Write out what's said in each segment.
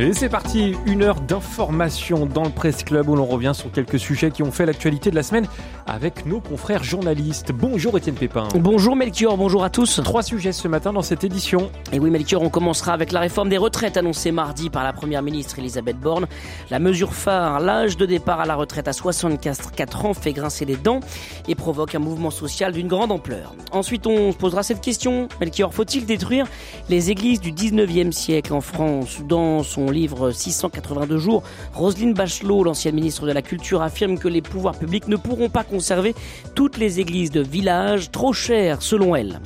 Et c'est parti, une heure d'information dans le Presse Club où l'on revient sur quelques sujets qui ont fait l'actualité de la semaine avec nos confrères journalistes. Bonjour Étienne Pépin. Bonjour Melchior, bonjour à tous. Trois sujets ce matin dans cette édition. Et oui Melchior, on commencera avec la réforme des retraites annoncée mardi par la première ministre Elisabeth Borne. La mesure phare, l'âge de départ à la retraite à 64 ans fait grincer les dents et provoque un mouvement social d'une grande ampleur. Ensuite, on se posera cette question, Melchior, faut-il détruire les églises du 19e siècle en France Dans son livre 682 jours, Roselyne Bachelot, l'ancienne ministre de la Culture, affirme que les pouvoirs publics ne pourront pas conserver toutes les églises de village, trop chères selon elle.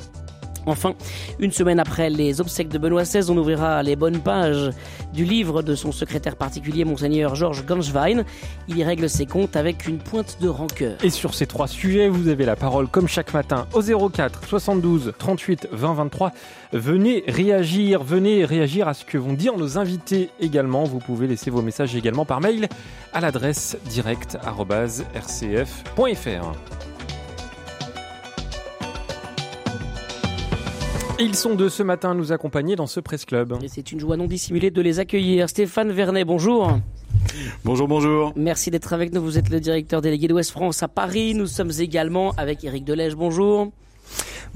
Enfin, une semaine après les obsèques de Benoît XVI, on ouvrira les bonnes pages du livre de son secrétaire particulier, Monseigneur Georges Ganswein. Il y règle ses comptes avec une pointe de rancœur. Et sur ces trois sujets, vous avez la parole comme chaque matin au 04 72 38 20 23. Venez réagir, venez réagir à ce que vont dire nos invités également. Vous pouvez laisser vos messages également par mail à l'adresse direct.rcf.fr. Ils sont deux ce matin à nous accompagner dans ce Presse Club. Et c'est une joie non dissimulée de les accueillir. Stéphane Vernet, bonjour. Bonjour, bonjour. Merci d'être avec nous. Vous êtes le directeur délégué d'Ouest France à Paris. Nous sommes également avec Eric Delège. Bonjour.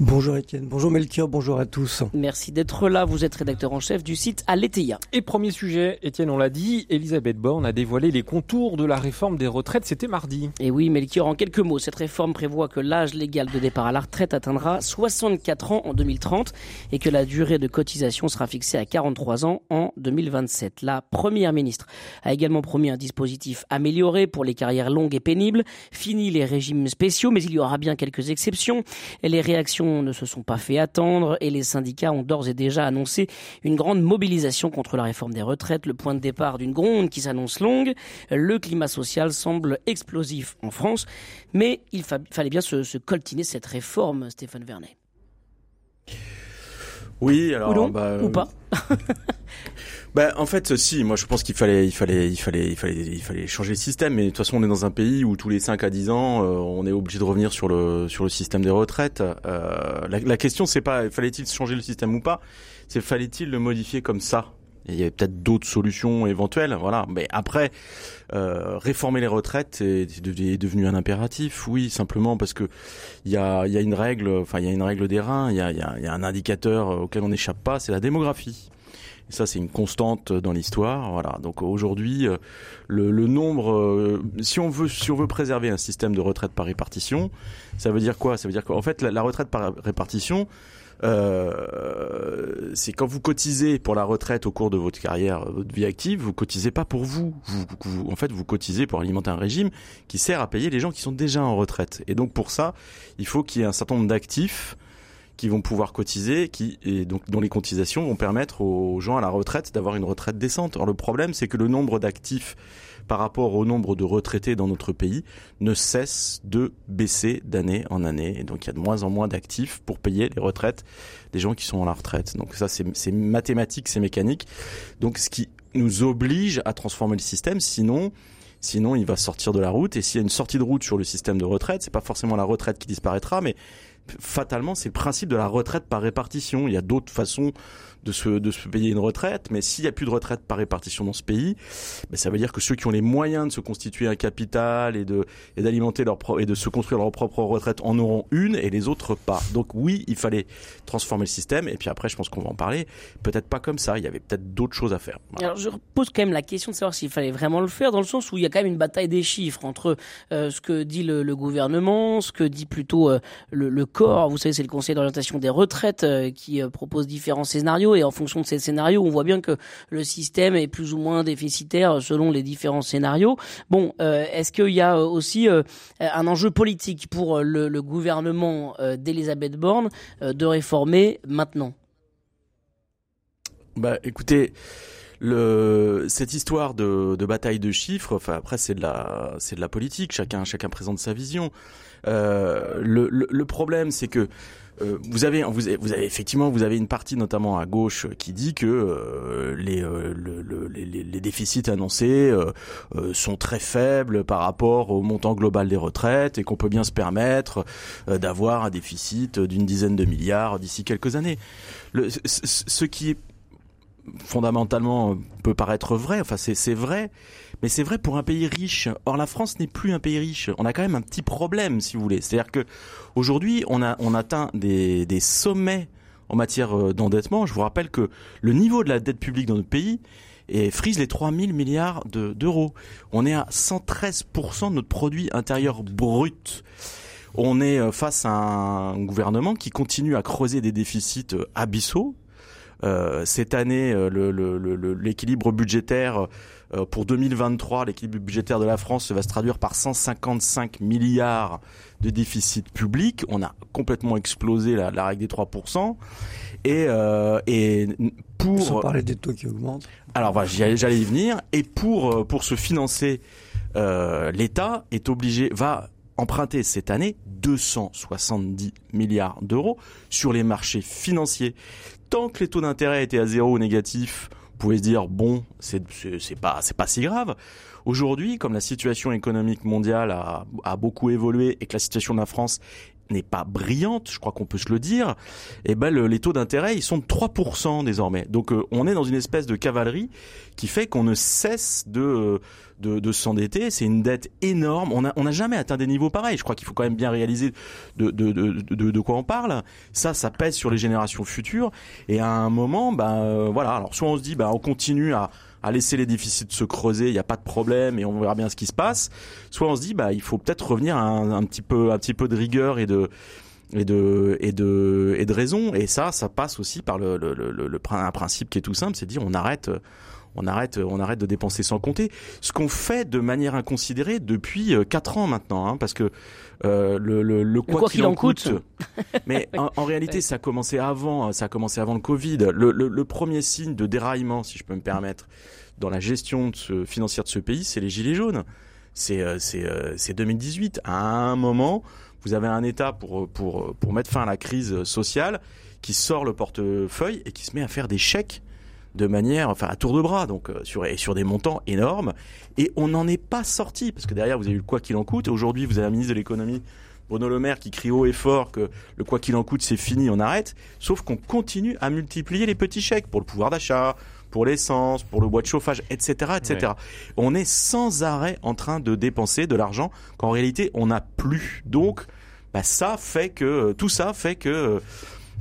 Bonjour Étienne, bonjour Melchior, bonjour à tous. Merci d'être là, vous êtes rédacteur en chef du site Aletheia. Et premier sujet, Étienne, on l'a dit, Elisabeth Borne a dévoilé les contours de la réforme des retraites, c'était mardi. Et oui Melchior, en quelques mots, cette réforme prévoit que l'âge légal de départ à la retraite atteindra 64 ans en 2030 et que la durée de cotisation sera fixée à 43 ans en 2027. La première ministre a également promis un dispositif amélioré pour les carrières longues et pénibles, fini les régimes spéciaux, mais il y aura bien quelques exceptions. Les réactions ne se sont pas fait attendre et les syndicats ont d'ores et déjà annoncé une grande mobilisation contre la réforme des retraites, le point de départ d'une gronde qui s'annonce longue. Le climat social semble explosif en France, mais il fallait bien se, coltiner cette réforme, Stéphane Vernet. Oui, alors ou, bah, ou pas. Bah, en fait, si, moi je pense qu'il fallait, il fallait, il fallait, il fallait, il fallait changer le système. Mais de toute façon, on est dans un pays où tous les 5 à 10 ans, euh, on est obligé de revenir sur le sur le système des retraites. Euh, la, la, question, c'est pas fallait-il changer le système ou pas, c'est fallait-il le modifier comme ça? il y avait peut-être d'autres solutions éventuelles, voilà. Mais après, euh, réformer les retraites est, devenu un impératif, oui, simplement parce que il y a, y a une règle, enfin il y a une règle des reins, il y a, y, y a un indicateur auquel on n'échappe pas, c'est la démographie. Et ça, c'est une constante dans l'histoire. Voilà. Donc aujourd'hui, euh, le, le, nombre, euh, si on veut, si on veut préserver un système de retraite par répartition, ça veut dire quoi? Ça veut dire qu'en fait, la, retraite par répartition, euh, c'est quand vous cotisez pour la retraite au cours de votre carrière, votre vie active, vous cotisez pas pour vous. vous, vous en fait, vous cotisez pour alimenter un régime qui sert à payer les gens qui sont déjà en retraite. Et donc pour ça, il faut qu'il y ait un certain nombre d'actifs qui vont pouvoir cotiser, qui et donc dont les cotisations vont permettre aux gens à la retraite d'avoir une retraite décente. Alors le problème, c'est que le nombre d'actifs par rapport au nombre de retraités dans notre pays ne cesse de baisser d'année en année. Et donc il y a de moins en moins d'actifs pour payer les retraites des gens qui sont à la retraite. Donc ça, c'est mathématique, c'est mécanique. Donc ce qui nous oblige à transformer le système, sinon sinon il va sortir de la route. Et s'il y a une sortie de route sur le système de retraite, c'est pas forcément la retraite qui disparaîtra, mais fatalement, c'est le principe de la retraite par répartition. Il y a d'autres façons de se, de se payer une retraite, mais s'il n'y a plus de retraite par répartition dans ce pays, ben ça veut dire que ceux qui ont les moyens de se constituer un capital et de et d'alimenter leur et de se construire leur propre retraite en auront une et les autres pas. Donc oui, il fallait transformer le système et puis après, je pense qu'on va en parler. Peut-être pas comme ça. Il y avait peut-être d'autres choses à faire. Alors je pose quand même la question de savoir s'il fallait vraiment le faire dans le sens où il y a quand même une bataille des chiffres entre euh, ce que dit le, gouvernement, ce que dit plutôt euh, le, le, corps. Vous savez, c'est le Conseil d'orientation des retraites euh, qui propose différents scénarios et en fonction de ces scénarios, on voit bien que le système est plus ou moins déficitaire selon les différents scénarios. Bon, euh, est-ce qu'il y a euh, aussi euh, un enjeu politique pour le, gouvernement d'Elisabeth Borne de réformer maintenant? Bah, écoutez. cette histoire de, bataille de chiffres, enfin après c'est de la, c'est de la politique. Chacun, chacun présente sa vision. Le problème, c'est que euh, vous avez, vous avez, vous avez effectivement, vous avez une partie notamment à gauche qui dit que euh, les, euh, le, le, les, les, déficits annoncés euh, euh, sont très faibles par rapport au montant global des retraites et qu'on peut bien se permettre d'avoir un déficit d'une dizaine de milliards d'ici quelques années. Ce qui fondamentalement peut paraître vrai, enfin c'est vrai, mais c'est vrai pour un pays riche. Or la France n'est plus un pays riche. On a quand même un petit problème, si vous voulez. C'est-à-dire que aujourd'hui, on a on atteint des, des sommets en matière euh, d'endettement. Je vous rappelle que le niveau de la dette publique dans notre pays frise les 3 000 milliards d'euros. on est à 113% de notre produit intérieur brut. On est euh, face à un gouvernement qui continue à creuser des déficits euh, abyssaux. Euh, cette année, l'équilibre budgétaire euh, pour 2023, l'équilibre budgétaire de la France va se traduire par 155 milliards de déficit public. On a complètement explosé la, la règle des 3%. Et, euh, et pour... Sans parler des taux qui augmentent. Alors j'allais y venir. Et pour, euh, pour se financer, euh, l'État est obligé, va emprunter cette année 270 milliards d'euros sur les marchés financiers. Tant que les taux d'intérêt étaient à zéro ou négatifs, pouvez se dire bon, c'est c'est pas c'est pas si grave. Aujourd'hui, comme la situation économique mondiale a, a beaucoup évolué et que la situation de la France n'est pas brillante, je crois qu'on peut se le dire, et eh ben le, les taux d'intérêt ils sont de 3% désormais. Donc euh, on est dans une espèce de cavalerie qui fait qu'on ne cesse de de, de s'endetter. C'est une dette énorme. On n'a on a jamais atteint des niveaux pareils. Je crois qu'il faut quand même bien réaliser de, de, de, de, quoi on parle. Ça, ça pèse sur les générations futures. Et à un moment, ben euh, voilà. Alors soit on se dit, ben on continue à à laisser les déficits se creuser, il n'y a pas de problème et on verra bien ce qui se passe. Soit on se dit bah il faut peut-être revenir à un, petit peu un petit peu de rigueur et de et de et de et de raison et ça ça passe aussi par le, le, le, le un principe qui est tout simple, c'est dire on arrête on arrête, on arrête de dépenser sans compter. Ce qu'on fait de manière inconsidérée depuis euh, quatre ans maintenant, hein, parce que euh, le, le, le, quoi, qu'il en coûte. mais en, en, réalité, ça a commencé avant, ça a commencé avant le Covid. Le, le, premier signe de déraillement, si je peux me permettre, dans la gestion de ce, financière de ce pays, c'est les gilets jaunes. C'est euh, c'est 2018. À un moment, vous avez un État pour pour pour mettre fin à la crise sociale qui sort le portefeuille et qui se met à faire des chèques de manière, enfin à tour de bras, donc euh, sur et sur des montants énormes. Et on n'en est pas sorti parce que derrière vous avez eu le quoi qu'il en coûte. Aujourd'hui vous avez un ministre de l'économie Bruno Le Maire qui crie haut et fort que le quoi qu'il en coûte c'est fini, on arrête. Sauf qu'on continue à multiplier les petits chèques pour le pouvoir d'achat, pour l'essence, pour le bois de chauffage, etc., etc. On est sans arrêt en train de dépenser de l'argent qu'en réalité on n'a plus. Donc, bah, ça fait que tout ça fait que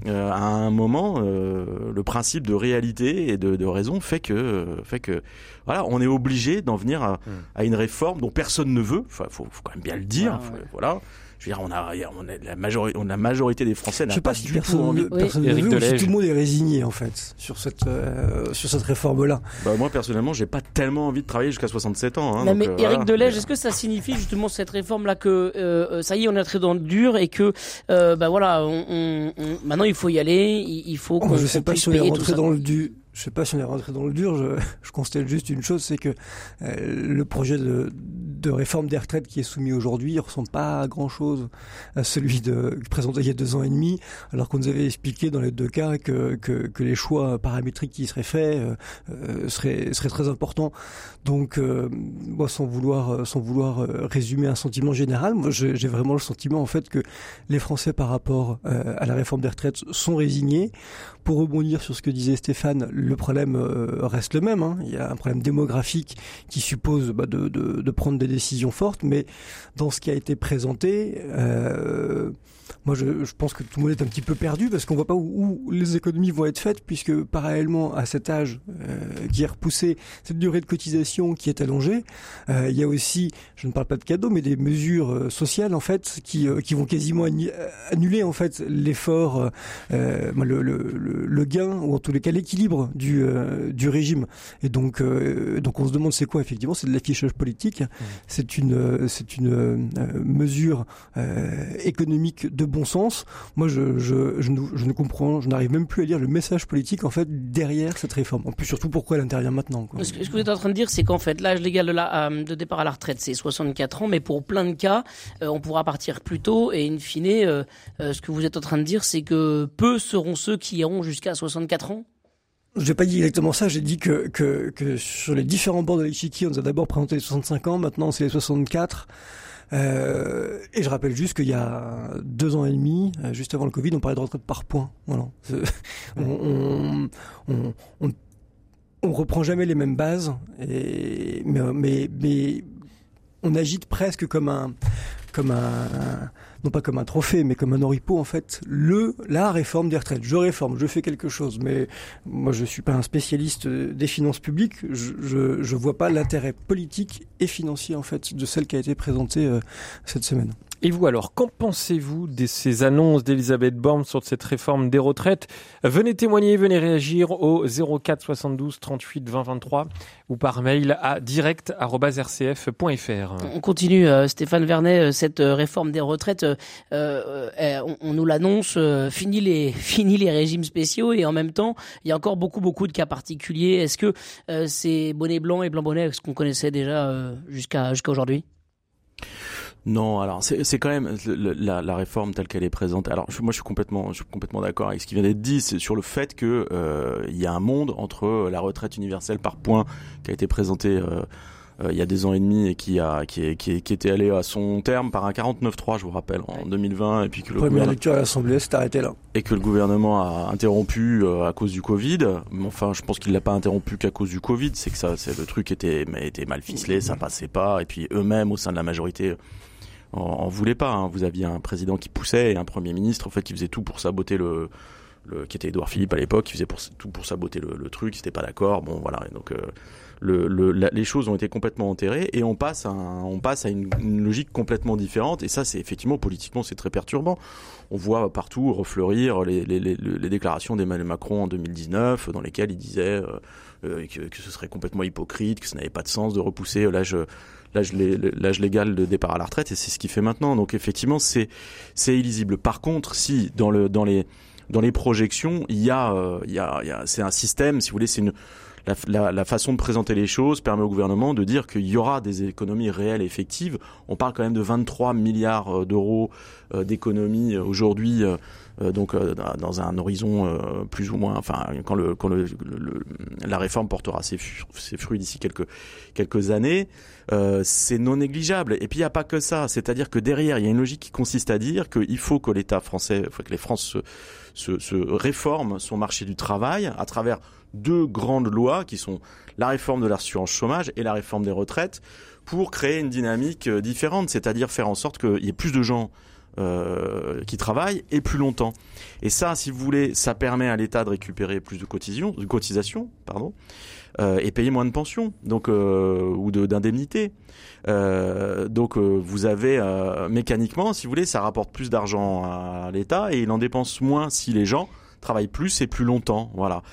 euh, à un moment, euh, le principe de réalité et de, de, raison fait que, fait que, voilà, on est obligé d'en venir à, hmm. à, une réforme dont personne ne veut. Enfin, faut, faut quand même bien le dire. voilà je veux dire, on a, on a la majorité, on a la majorité des Français n'a pas, pas si du tout envie. Oui. Personne ne veut, tout le monde est résigné en fait sur cette euh, sur cette réforme-là. Bah, moi personnellement, j'ai pas tellement envie de travailler jusqu'à 67 ans. Hein, non, mais euh, Éric Delège, est-ce que ça signifie justement cette réforme-là que euh, ça y est, on est entré dans le dur et que euh, bah voilà, on, on, on, maintenant il faut y aller, il, faut. Oh, je sais pas si on est rentré dans le dur je sais pas si on est rentré dans le dur, je, je constate juste une chose, c'est que euh, le projet de, de, réforme des retraites qui est soumis aujourd'hui ne ressemble pas à grand-chose à celui de, présenté il y a deux ans et demi, alors qu'on nous avait expliqué dans les deux cas que, que, que les choix paramétriques qui seraient faits euh, euh seraient, seraient très importants. Donc, euh, moi, sans vouloir, sans vouloir euh, résumer un sentiment général, j'ai vraiment le sentiment en fait que les Français par rapport à la réforme des retraites sont résignés. Pour rebondir sur ce que disait Stéphane, le problème euh, reste le même. Hein. Il y a un problème démographique qui suppose bah, de, prendre des décisions fortes, mais dans ce qui a été présenté, euh, moi je, je, pense que tout le monde est un petit peu perdu parce qu'on voit pas où, où, les économies vont être faites, puisque parallèlement à cet âge euh, qui est repoussé, cette durée de cotisation qui est allongée, euh, il y a aussi, je ne parle pas de cadeaux, mais des mesures euh, sociales en fait qui, qui vont quasiment annuler en fait l'effort, le, le, le, le, gain ou en tous les cas l'équilibre du, du régime. Et donc, donc on se demande c'est quoi effectivement, c'est de l'affichage politique, mmh. c'est une, c'est une mesure économique de bon sens. Moi, je, je, je, ne, comprends, je n'arrive même plus à lire le message politique en fait derrière cette réforme. En plus, surtout pourquoi elle intervient maintenant. Ce, que, vous êtes en train de dire, c'est qu'en fait, l'âge légal de, la, euh, de, départ à la retraite, c'est 64 ans, mais pour plein de cas, euh, on pourra partir plus tôt. Et in fine, euh, ce que vous êtes en train de dire, c'est que peu seront ceux qui iront jusqu'à 64 ans. Je n'ai pas dit exactement ça, j'ai dit que, que, que, sur les différents bords de l'échiquier, on nous a d'abord présenté les 65 ans, maintenant c'est les 64. Euh, et je rappelle juste qu'il y a deux ans et demi, euh, juste avant le Covid, on parlait de retraite par points. Voilà. on, on, on, on, reprend jamais les mêmes bases, et, mais, mais, mais on agite presque comme un, comme un, non pas comme un trophée, mais comme un oripeau en fait, le la réforme des retraites. Je réforme, je fais quelque chose, mais moi je suis pas un spécialiste des finances publiques. Je je, je vois pas l'intérêt politique et financier en fait de celle qui a été présentée euh, cette semaine. Et vous alors, qu'en pensez-vous de ces annonces d'Elisabeth Borne sur cette réforme des retraites? Venez témoigner, venez réagir au 04 72 38 20 23 ou par mail à direct@rcf.fr. On continue, euh, Stéphane Vernet, euh, cette euh, réforme des retraites, on, nous l'annonce, fini les fini les régimes spéciaux et en même temps, il y a encore beaucoup beaucoup de cas particuliers. Est-ce que c'est bonnet blanc et blanc bonnet, ce qu'on connaissait déjà jusqu'à jusqu'à aujourd'hui? Non, alors c'est quand même la, la, réforme telle qu'elle est présente. Alors moi je suis complètement, je suis complètement d'accord avec ce qui vient d'être dit, c'est sur le fait que euh, il y a un monde entre la retraite universelle par points qui a été présentée euh, euh, il y a des ans et demi et qui a qui, qui, qui était allé à son terme par un 49-3, je vous rappelle, en 2020 et puis que le première lecture à l'Assemblée s'est arrêté là et que le gouvernement a interrompu à cause du Covid. Enfin, je pense qu'il l'a pas interrompu qu'à cause du Covid, c'est que ça, c'est le truc était était mal ficelé, ça passait pas et puis eux-mêmes au sein de la majorité en, voulait pas. Hein. Vous aviez un président qui poussait et un premier ministre en fait qui faisait tout pour saboter le, le qui était Édouard Philippe à l'époque, qui faisait tout pour saboter le, le truc, il n'était pas d'accord. Bon voilà, donc euh, le, le, les choses ont été complètement enterrées et on passe à, on passe à une, logique complètement différente. Et ça, c'est effectivement politiquement, c'est très perturbant. On voit partout refleurir les, déclarations d'Emmanuel Macron en 2019, dans lesquelles il disait euh, euh, que, que, ce serait complètement hypocrite, que ça n'avait pas de sens de repousser l'âge l'âge légal de départ à la retraite et c'est ce qu'il fait maintenant. Donc effectivement, c'est c'est illisible. Par contre, si dans le dans les dans les projections, il y a euh, il y a, il y a c'est un système, si vous voulez, c'est une la, façon de présenter les choses permet au gouvernement de dire qu'il y aura des économies réelles et effectives. On parle quand même de 23 milliards euh, d'euros euh, d'économies aujourd'hui euh, donc euh, dans un horizon euh, plus ou moins, enfin quand, la réforme portera ses, fruits d'ici quelques années, c'est non négligeable. Et puis il n'y a pas que ça, c'est-à-dire que derrière il y a une logique qui consiste à dire qu'il faut que l'État français, faut que les France se, se, se réforment son marché du travail à travers deux grandes lois qui sont la réforme de l'assurance chômage et la réforme des retraites pour créer une dynamique différente, c'est-à-dire faire en sorte qu'il y ait plus de gens euh, qui travaillent et plus longtemps. Et ça, si vous voulez, ça permet à l'État de récupérer plus de cotisations, pardon, euh, et payer moins de pensions, donc euh, ou d'indemnités. Euh, donc euh, vous avez mécaniquement, si vous voulez, ça rapporte plus d'argent à l'État et il en dépense moins si les gens travaillent plus et plus longtemps, voilà.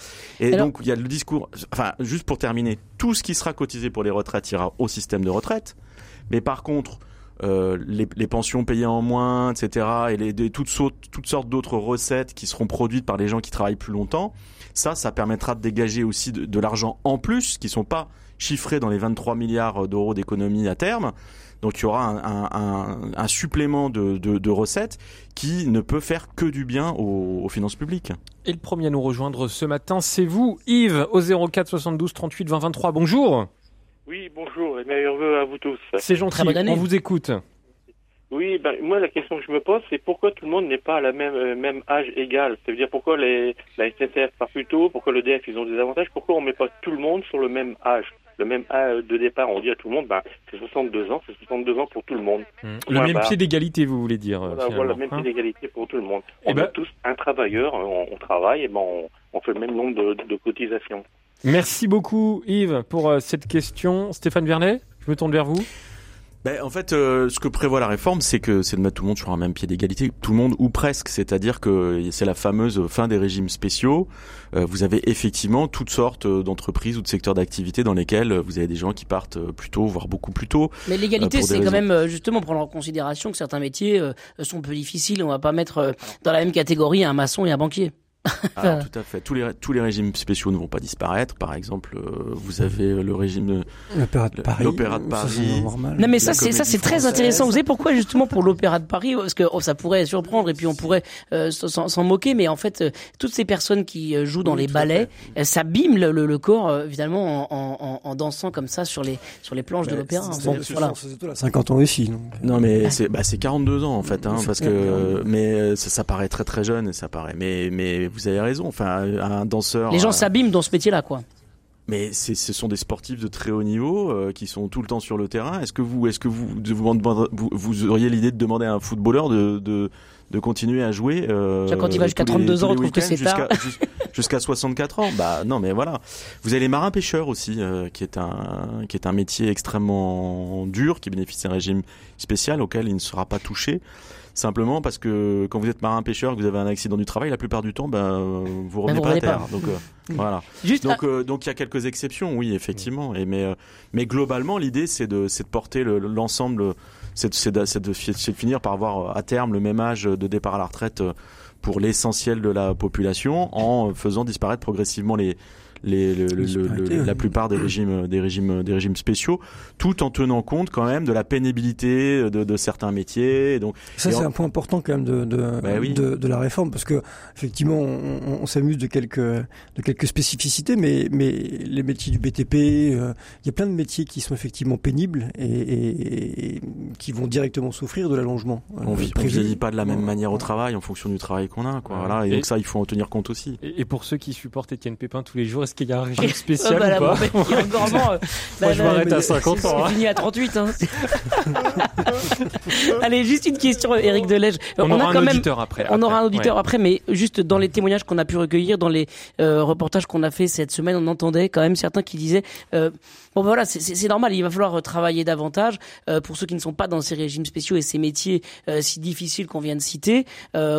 Et donc il y a le discours. Enfin, juste pour terminer, tout ce qui sera cotisé pour les retraites ira au système de retraite, mais par contre euh, les, les, pensions payées en moins, etc., et les, toutes, toutes sortes d'autres recettes qui seront produites par les gens qui travaillent plus longtemps, ça, ça permettra de dégager aussi de, de l'argent en plus, qui sont pas chiffrés dans les 23 milliards d'euros d'économie à terme. Donc il y aura un, un, un supplément de, de, de, recettes qui ne peut faire que du bien aux, aux, finances publiques. Et le premier à nous rejoindre ce matin, c'est vous, Yves, au 04 72 38 20 23. Bonjour. Oui, bonjour et meilleurs vœux à vous tous. C'est gentil, on vous écoute. Oui, ben, moi la question que je me pose, c'est pourquoi tout le monde n'est pas à la même, euh, même âge égal? C'est-à-dire pourquoi les, la SNCF part plus tôt, pourquoi le DF ils ont des avantages, pourquoi on met pas tout le monde sur le même âge? Le même âge de départ, on dit à tout le monde, ben, c'est 62 ans, c'est 62 ans pour tout le monde. Mmh. Le même pied d'égalité, vous voulez dire Voilà, voilà le même pied hein d'égalité pour tout le monde. Et eh on ben... est tous un travailleur, on, on travaille, et ben on, on, fait le même nombre de, de cotisations. Merci beaucoup Yves pour euh, cette question. Stéphane Vernet, je me tourne vers vous. Ben, en fait, euh, ce que prévoit la réforme, c'est que c'est de mettre tout le monde sur un même pied d'égalité, tout le monde ou presque, c'est-à-dire que c'est la fameuse fin des régimes spéciaux. Euh, vous avez effectivement toutes sortes d'entreprises ou de secteurs d'activité dans lesquels vous avez des gens qui partent plus tôt, voire beaucoup plus tôt. Mais l'égalité, c'est quand même justement prendre en considération que certains métiers sont peu difficiles. On va pas mettre dans la même catégorie un maçon et un banquier. Alors, tout à fait. Tous les, tous les régimes spéciaux ne vont pas disparaître. Par exemple, euh, vous avez le régime l'Opéra de Paris. L'Opéra de Paris. Non, mais ça, c'est ça, c'est très intéressant. Vous savez pourquoi justement pour l'Opéra de Paris? Parce que oh, ça pourrait surprendre et puis on pourrait euh, s'en moquer, mais en fait, euh, toutes ces personnes qui jouent dans les ballets, ça abîment le, le, corps évidemment en, en, en, dansant comme ça sur les sur les planches de l'opéra. Bon, voilà. 50 ans aussi. Donc. Non, mais c'est bah, c'est 42 ans en fait, hein, parce que mais ça, ça paraît très très jeune, ça paraît. Mais mais vous avez raison. Enfin, un danseur. Les gens euh, s'abîment dans ce métier-là, quoi. Mais ce sont des sportifs de très haut niveau euh, qui sont tout le temps sur le terrain. Est-ce que vous, est-ce que vous, vous, vous, auriez l'idée de demander à un footballeur de, de, de continuer à jouer euh, Quand il va jusqu'à 32 ans, on trouve que c'est tard. Jusqu'à 64 ans. Bah non, mais voilà. Vous avez les marins pêcheurs aussi, qui est un qui est un métier extrêmement dur, qui bénéficie d'un régime spécial auquel il ne sera pas touché. Simplement parce que quand vous êtes marin pêcheur, que vous avez un accident du travail, la plupart du temps, ben vous revenez pas à terre. Donc euh, voilà. donc euh, donc il y a quelques exceptions, oui, effectivement. Et mais mais globalement, l'idée c'est de c'est de porter l'ensemble, c'est de, de, finir par avoir à terme le même âge de départ à la retraite pour l'essentiel de la population en faisant disparaître progressivement les les, la plupart des régimes, des régimes, des régimes spéciaux, tout en tenant compte quand même de la pénibilité de, de certains métiers. donc, ça, c'est un point important quand même de, de, bah de, de, la réforme, parce que effectivement, on, on s'amuse de quelques, de quelques spécificités, mais, mais les métiers du BTP, euh, il y a plein de métiers qui sont effectivement pénibles et, et, qui vont directement souffrir de l'allongement. Euh, on ne vieillit pas de la même manière au travail en fonction du travail qu'on a, quoi. Voilà, et, donc ça, il faut en tenir compte aussi. Et, pour ceux qui supportent Étienne Pépin tous les jours, qu'il y a un régime spécial ou pas Moi, je m'arrête à 50 ans. Hein. fini à 38. Hein. Allez, juste une question, Eric Delège. On, aura a un auditeur après. On aura un auditeur après, mais juste dans les témoignages qu'on a pu recueillir, dans les euh, reportages qu'on a fait cette semaine, on entendait quand même certains qui disaient euh, bon ben voilà, c'est normal, il va falloir travailler davantage euh, pour ceux qui ne sont pas dans ces régimes spéciaux et ces métiers si difficiles qu'on vient de citer.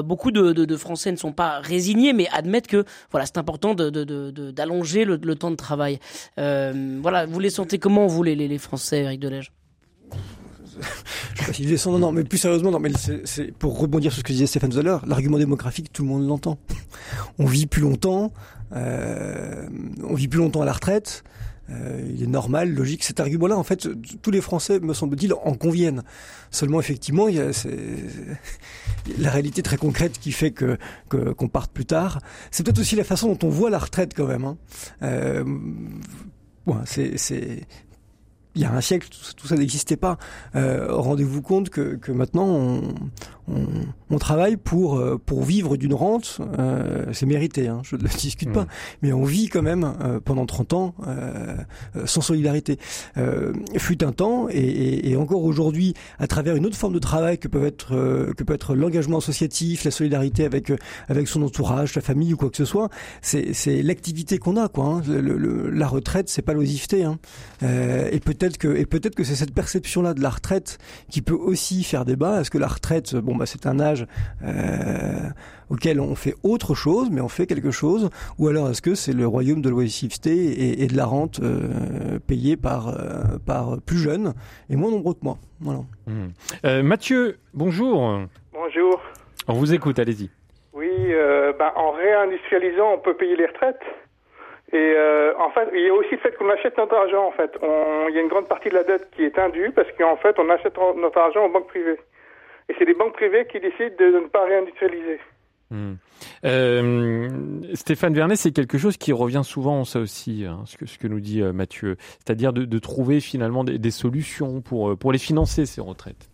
beaucoup de, de, de, Français ne sont pas résignés, mais admettent que voilà, c'est important d'allonger le, temps de travail. Euh, voilà, vous les sentez comment, vous, les, les, Français, Eric Delège je sais pas si descend, non, non, mais plus sérieusement, non, mais c'est pour rebondir sur ce que disait Stéphane tout l'argument démographique, tout le monde l'entend. On vit plus longtemps, euh, on vit plus longtemps à la retraite, euh, il est normal, logique. Cet argument-là, en fait, tous les Français, me semble-t-il, en conviennent. Seulement, effectivement, il y a la réalité très concrète qui fait que qu'on parte plus tard. C'est peut-être aussi la façon dont on voit la retraite quand même. Hein. Euh, c'est il y a un siècle, tout, ça n'existait pas. Euh, Rendez-vous compte que, que maintenant, on, on, on, travaille pour euh, pour vivre d'une rente. Euh, c'est mérité, hein, je ne le discute pas. Mmh. Mais on vit quand même euh, pendant 30 ans euh, sans solidarité. fut un temps, et, et, et encore aujourd'hui, à travers une autre forme de travail que peut être que peut être l'engagement associatif, la solidarité avec avec son entourage, sa famille ou quoi que ce soit, c'est l'activité qu'on a. Quoi, hein. le, la retraite, c'est pas l'oisiveté. Hein. et peut-être que et peut-être que c'est cette perception-là de la retraite qui peut aussi faire débat. Est-ce que la retraite, bon bah c'est un âge euh, auquel on fait autre chose, mais on fait quelque chose, ou alors est-ce que c'est le royaume de l'oisiveté et, de la rente euh, payée par euh, par plus jeunes et moins nombreux que moi? Voilà. Mmh. Mathieu, bonjour. Bonjour. On vous écoute, allez-y. Oui, ben, en réindustrialisant, on peut payer les retraites. Et euh, en fait, il y a aussi le fait qu'on achète notre argent. En fait, il y a une grande partie de la dette qui est indue parce qu'en fait, on achète notre argent aux banques privées. Et c'est les banques privées qui décident de, ne pas réindustrialiser. Hmm. Euh, Stéphane Vernet, c'est quelque chose qui revient souvent, ça aussi, hein, ce, que, ce que nous dit euh, Mathieu, c'est-à-dire de, de, trouver finalement des, des, solutions pour, pour les financer, ces retraites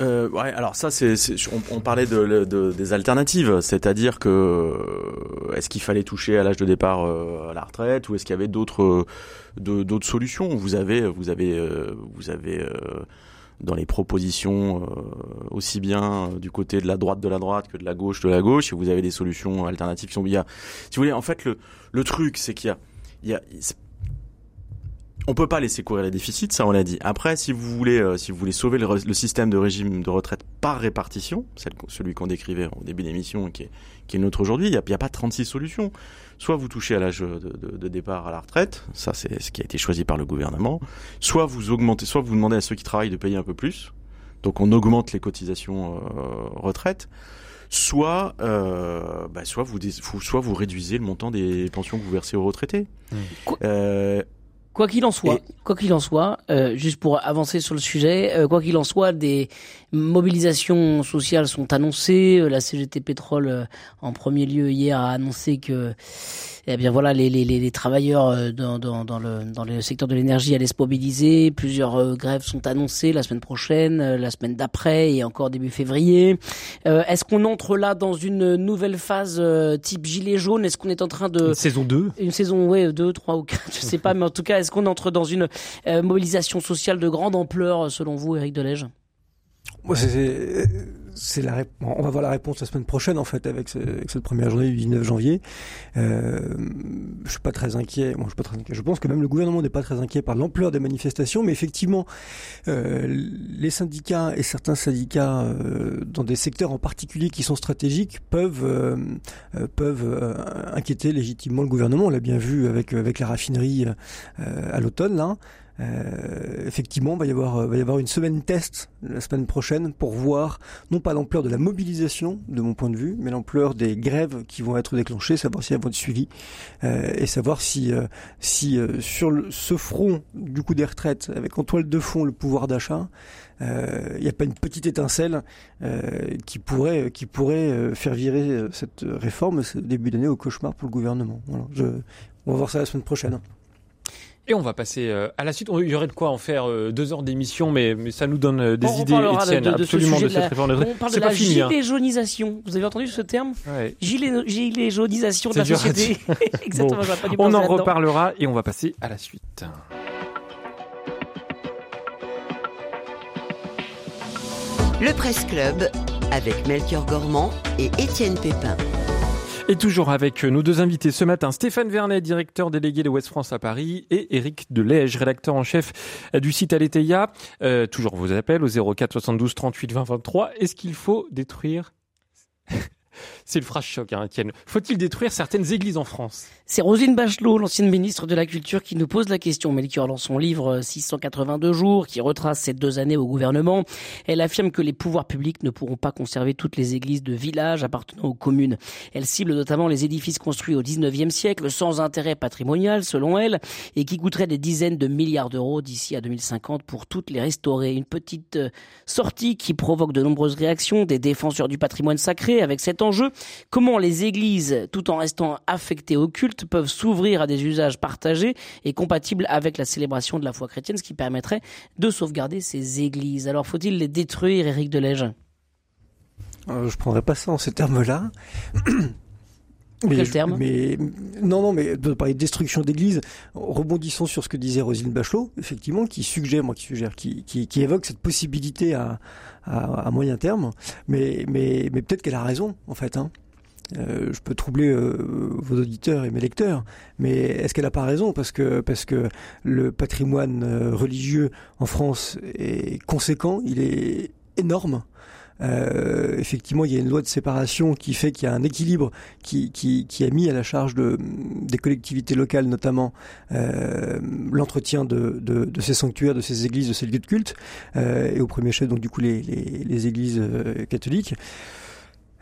euh, ouais, alors ça, c'est, on, on, parlait de, de, des alternatives, c'est-à-dire que euh, est-ce qu'il fallait toucher à l'âge de départ euh, à la retraite ou est-ce qu'il y avait d'autres d'autres solutions? Vous avez vous avez vous avez dans les propositions aussi bien du côté de la droite de la droite que de la gauche de la gauche, et vous avez des solutions alternatives. Il y a, si vous voulez, en fait, le le truc, c'est qu'il y a on peut pas laisser courir les déficits, ça on l'a dit. Après, si vous voulez, euh, si vous voulez sauver le, système de régime de retraite par répartition, celui qu'on décrivait au début de l'émission, qui est, qui est notre aujourd'hui, il n'y a, a, pas 36 solutions. Soit vous touchez à l'âge de, de, de, départ à la retraite, ça c'est ce qui a été choisi par le gouvernement. Soit vous augmentez, soit vous demandez à ceux qui travaillent de payer un peu plus. Donc on augmente les cotisations euh, retraite soit, euh, bah, soit, vous, soit vous réduisez le montant des pensions que vous versez aux retraités. Euh, Quoi qu'il en soit, quoi qu'il en soit, euh, juste pour avancer sur le sujet, euh, quoi qu'il en soit, des mobilisations sociales sont annoncées. Euh, la CGT Pétrole, en premier lieu hier, a annoncé que eh bien voilà, les, les, les travailleurs euh, dans, dans, dans, le, dans le secteur de l'énergie allaient se mobiliser. Plusieurs euh, grèves sont annoncées la semaine prochaine, euh, la semaine d'après et encore début février. Est-ce qu'on entre là dans une nouvelle phase type gilet jaune Est-ce qu'on est en train de... Une saison 2 Une saison, ouais, 2, 3 ou 4, je sais pas. mais en tout cas, est-ce qu'on entre dans une mobilisation sociale de grande ampleur, selon vous, Éric Delège on va voir la réponse la semaine prochaine en fait avec, cette première journée du 19 janvier. Euh, je suis pas très inquiet. Je suis pas très inquiet. Je pense que même le gouvernement n'est pas très inquiet par l'ampleur des manifestations, mais effectivement, euh, les syndicats et certains syndicats euh, dans des secteurs en particulier qui sont stratégiques peuvent peuvent inquiéter légitimement le gouvernement. On l'a bien vu avec avec la raffinerie à l'automne là. Euh, effectivement, va y avoir, va y avoir une semaine test la semaine prochaine pour voir non pas l'ampleur de la mobilisation, de mon point de vue, mais l'ampleur des grèves qui vont être déclenchées, savoir si elles vont être suivies euh, et savoir si, euh, si euh, sur le, ce front du coup des retraites, avec en toile de fond le pouvoir d'achat, il n'y a pas une petite étincelle qui pourrait, qui pourrait faire virer cette réforme ce début d'année au cauchemar pour le gouvernement. Voilà, je, on va voir ça la semaine prochaine. Et on va passer euh, à la suite. Il y aurait de quoi en faire euh, deux heures d'émission, mais, mais ça nous donne euh, des idées, Etienne, de, de, absolument de, cette réforme. On parle de la fini, hein. gilet jaunisation. Vous avez entendu ce terme? Ouais. gilet, gilet jaunisation de la société. Exactement, bon, On en reparlera et on va passer à la suite. Le Presse Club avec Melchior Gormand et Étienne Pépin. Et toujours avec nos deux invités ce matin, Stéphane Vernet, directeur délégué de Ouest France à Paris, et Éric Delège, rédacteur en chef du site Aletheia. Euh, toujours vos appels au 04 72 38 20 23. Est-ce qu'il faut détruire c'est le phrase choc, hein, Étienne. Faut-il détruire certaines églises en France? C'est Rosine Bachelot, l'ancienne ministre de la Culture, qui nous pose la question. Melchior, dans son livre 682 jours, qui retrace ces deux années au gouvernement, elle affirme que les pouvoirs publics ne pourront pas conserver toutes les églises de villages appartenant aux communes. Elle cible notamment les édifices construits au 19e siècle, sans intérêt patrimonial, selon elle, et qui coûteraient des dizaines de milliards d'euros d'ici à 2050 pour toutes les restaurer. Une petite euh, sortie qui provoque de nombreuses réactions des défenseurs du patrimoine sacré avec cet enjeu Comment les églises, tout en restant affectées au culte, peuvent s'ouvrir à des usages partagés et compatibles avec la célébration de la foi chrétienne, ce qui permettrait de sauvegarder ces églises. Alors faut-il les détruire, Éric Delège euh, Je prendrais pas ça en ces termes-là. Mais, terme? mais non, non, mais de parler de destruction d'église, rebondissons sur ce que disait Rosine Bachelot, effectivement, qui suggère, moi qui suggère, qui, qui, qui évoque cette possibilité à, à, à moyen terme, mais, mais, mais peut-être qu'elle a raison, en fait. Hein. Euh, je peux troubler euh, vos auditeurs et mes lecteurs, mais est-ce qu'elle n'a pas raison? Parce que parce que le patrimoine euh, religieux en France est conséquent, il est énorme. Euh, effectivement, il y a une loi de séparation qui fait qu'il y a un équilibre qui, qui, qui a mis à la charge de, des collectivités locales, notamment euh, l'entretien de, de, de, ces sanctuaires, de ces églises, de ces lieux de culte, euh, et au premier chef, donc du coup les, les, les églises euh, catholiques.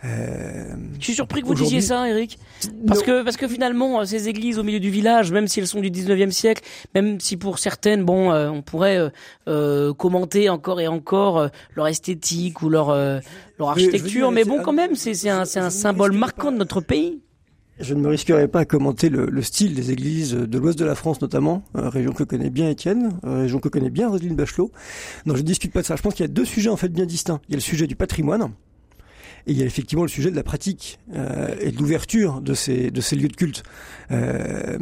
Euh, je suis surpris que vous disiez ça, Eric. Parce que, parce que finalement, euh, ces églises au milieu du village, même si elles sont du 19e siècle, même si pour certaines, bon, euh, on pourrait euh, commenter encore et encore leur esthétique ou leur, leur architecture, mais bon, quand même, c'est un, un symbole marquant de notre pays. Je ne me risquerai pas à commenter le, le style des églises de l'ouest de la France notamment, région que connaît bien Étienne, région que connaît bien Roselyne Bachelot. Non, je ne discute pas de ça. Je pense qu'il y a deux sujets en fait bien distincts. Il y a le sujet du patrimoine, et il y a effectivement le sujet de la pratique euh, et de l'ouverture de ces, lieux de culte. Euh,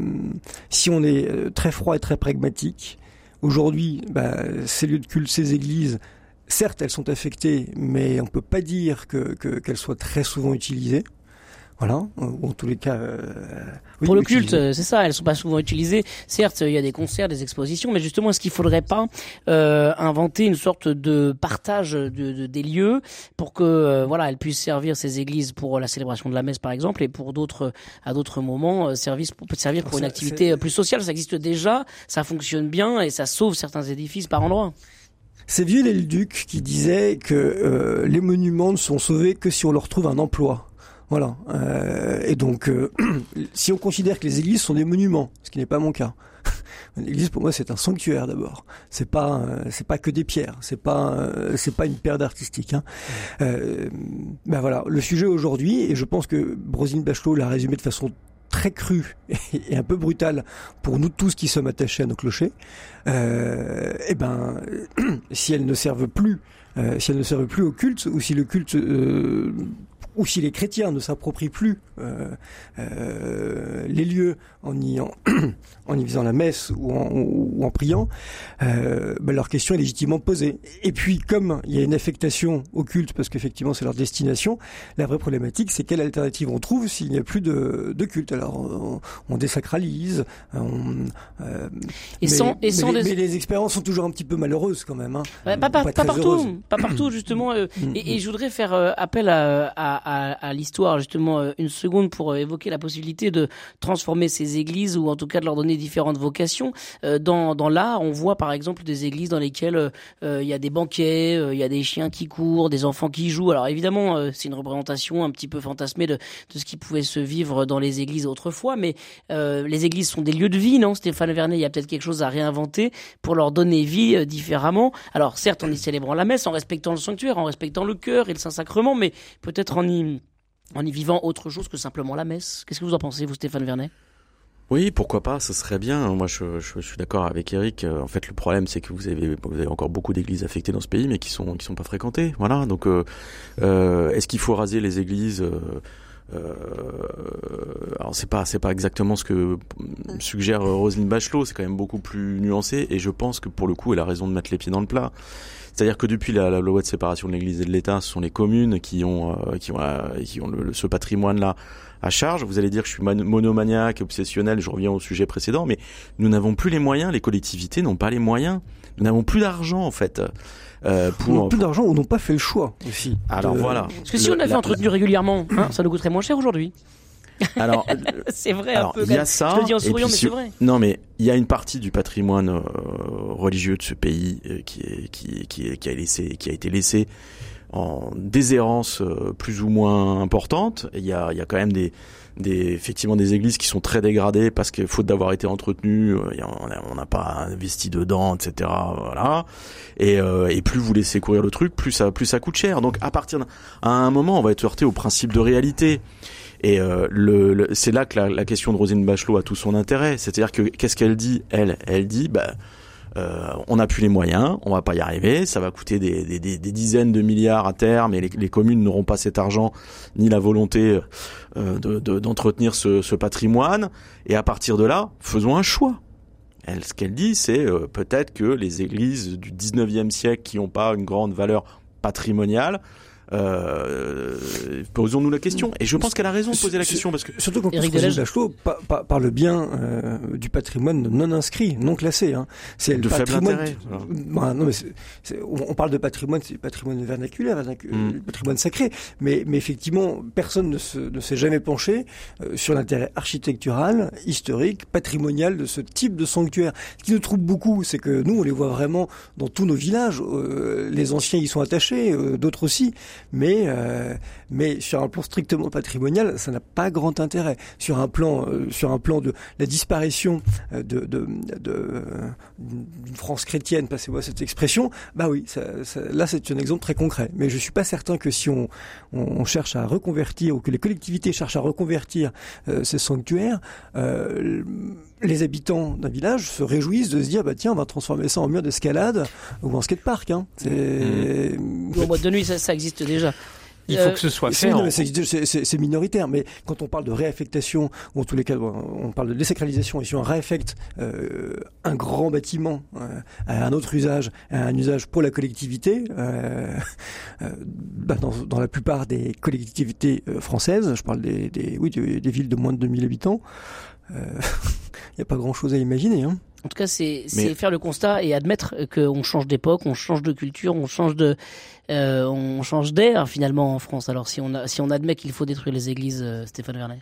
si on est euh, très froid et très pragmatique, aujourd'hui, bah, ces lieux de culte, ces églises, certes, elles sont affectées, mais on ne peut pas dire que, qu'elles soient très souvent utilisées. Voilà, ou en tous les cas. Euh, pour le culte, c'est ça. Elles sont pas souvent utilisées. Certes, il y a des concerts, des expositions, mais justement, est-ce qu'il faudrait pas euh, inventer une sorte de partage de, des lieux pour que euh, voilà, elles puissent servir ces églises pour la célébration de la messe, par exemple, et pour d'autres à d'autres moments, euh, service pour servir pour une activité plus sociale. Ça existe déjà, ça fonctionne bien et ça sauve certains édifices par endroits. C'est vieux le duc qui disait que euh, les monuments ne sont sauvés que si on leur trouve un emploi. Voilà. Euh, et donc, euh, si on considère que les églises sont des monuments, ce qui n'est pas mon cas. L'église pour moi c'est un sanctuaire d'abord. C'est pas c'est pas que des pierres. C'est pas c'est pas une paire d'artistique. Hein. ben voilà le sujet aujourd'hui et je pense que Brosine Bachelot l'a résumé de façon très cru et un peu brutal pour nous tous qui sommes attachés à nos clochers, euh, eh ben, si elles ne servent plus, euh, si elles ne servent plus au culte, ou si le culte euh, ou si les chrétiens ne s'approprient plus euh, euh, les lieux en y, en, en y faisant la messe ou en, ou en priant, euh, ben leur question est légitimement posée. Et puis, comme il y a une affectation au culte, parce qu'effectivement c'est leur destination, la vraie problématique, c'est quelle alternative on trouve s'il n'y a plus de, de culte. Alors, on, on désacralise, on, euh, et sans, et sans mais, les, mais, les, expériences sont toujours un petit peu malheureuses quand même. Hein, pas, pas, pas, pas partout, pas partout justement. Euh, mm, et, et, mm. je voudrais faire euh, appel à, à à, l'histoire justement euh, une seconde pour euh, évoquer la possibilité de transformer ces églises ou en tout cas de leur donner différentes vocations. Euh, dans, dans l'art, on voit par exemple des églises dans lesquelles il y a des banquets, il y a des chiens qui courent, des enfants qui jouent. Alors évidemment, c'est une représentation un petit peu fantasmée de, de ce qui pouvait se vivre dans les églises autrefois, mais les églises sont des lieux de vie, non Stéphane Vernet, il y a peut-être quelque chose à réinventer pour leur donner vie différemment. Alors certes, en y célébrant la messe, en respectant le sanctuaire, en respectant le cœur et le Saint-Sacrement, mais peut-être en y en y vivant autre chose que simplement la messe. Qu'est-ce que vous en pensez, vous, Stéphane Vernet? Oui, pourquoi pas, ce serait bien. Moi, je, suis d'accord avec Eric. En fait, le problème, c'est que vous avez, encore beaucoup d'églises affectées dans ce pays, mais qui sont, qui sont pas fréquentées. Voilà. Donc, euh, euh, est-ce qu'il faut raser les églises euh, euh, alors c'est pas pas exactement ce que suggère Roselyne Bachelot, c'est quand même beaucoup plus nuancé et je pense que pour le coup elle a raison de mettre les pieds dans le plat. C'est-à-dire que depuis la, loi de séparation de l'Église et de l'État, ce sont les communes qui ont euh, qui ont euh, qui ont le, ce patrimoine-là à charge. Vous allez dire que je suis monomaniaque, obsessionnel. Je reviens au sujet précédent, mais nous n'avons plus les moyens. Les collectivités n'ont pas les moyens. Nous n'avons plus d'argent en fait. Euh, pour plus d'argent ou n'ont pas fait le choix aussi. Alors voilà. Parce que si on avait entretenu régulièrement, hein, ça nous coûterait moins cher aujourd'hui. Alors, c'est vrai un peu. Il y a ça. Je le dis en souriant, mais c'est vrai. Non, mais il y a une partie du patrimoine euh, religieux de ce pays euh, qui, est, qui, qui, qui, a laissé, qui a été laissé en déshérence euh, plus ou moins importante. Il y a, il y a quand même des, des, effectivement des églises qui sont très dégradées parce que faute d'avoir été entretenues, on n'a pas investi dedans, etc. Voilà. Et, et, plus vous laissez courir le truc, plus ça, plus ça coûte cher. Donc à partir d'un, un moment, on va être heurté au principe de réalité. Et euh, le, c'est là que la, la, question de Rosine Bachelot a tout son intérêt. C'est-à-dire que qu'est-ce qu'elle dit? Elle, elle dit, bah, euh, on n'a plus les moyens, on va pas y arriver, ça va coûter des, des, des, dizaines de milliards à terme, et les, les communes n'auront pas cet argent ni la volonté euh, de, d'entretenir ce, ce patrimoine. Et à partir de là, faisons un choix. Elle, ce qu'elle dit, c'est euh, peut-être que les églises du 19e siècle qui n'ont pas une grande valeur patrimoniale euh, posons-nous la question. Et je pense qu'elle a raison de poser la question parce que surtout quand Éric Bachelot parle bien euh, du patrimoine non inscrit, non classé. Hein. C'est de faible intérêt. Bah, non, mais on parle de patrimoine, c'est patrimoine vernaculaire, mm. patrimoine sacré. Mais, mais effectivement, personne ne, se, ne s'est jamais penché euh, sur l'intérêt architectural, historique, patrimonial de ce type de sanctuaire. Ce qui nous trouble beaucoup, c'est que nous, on les voit vraiment dans tous nos villages. Euh, les anciens y sont attachés, euh, d'autres aussi mais euh, mais sur un plan strictement patrimonial, ça n'a pas grand intérêt. Sur un plan euh, sur un plan de la disparition euh, de d'une France chrétienne, passez-moi cette expression, bah oui, là c'est un exemple très concret. Mais je suis pas certain que si on on, cherche à reconvertir ou que les collectivités cherchent à reconvertir ces sanctuaires les habitants d'un village se réjouissent de se dire bah tiens on va transformer ça en mur d'escalade ou en skatepark hein. C'est mmh. boîte de nuit ça, ça existe déjà. Il faut que ce soit fait. C'est minoritaire, mais quand on parle de réaffectation, ou en tous les cas, on parle de désacralisation, et si on réaffecte un grand bâtiment à un autre usage, à un usage pour la collectivité, bah, dans, dans, la plupart des collectivités françaises, je parle des, des oui, des, villes de moins de 2000 habitants, il n'y a pas grand-chose à imaginer. Hein. En tout cas, c'est faire le constat et admettre qu'on change d'époque, on change de culture, on change de, euh, on change d'air finalement en France. Alors si on a, si on admet qu'il faut détruire les églises, euh, Stéphane Vernet.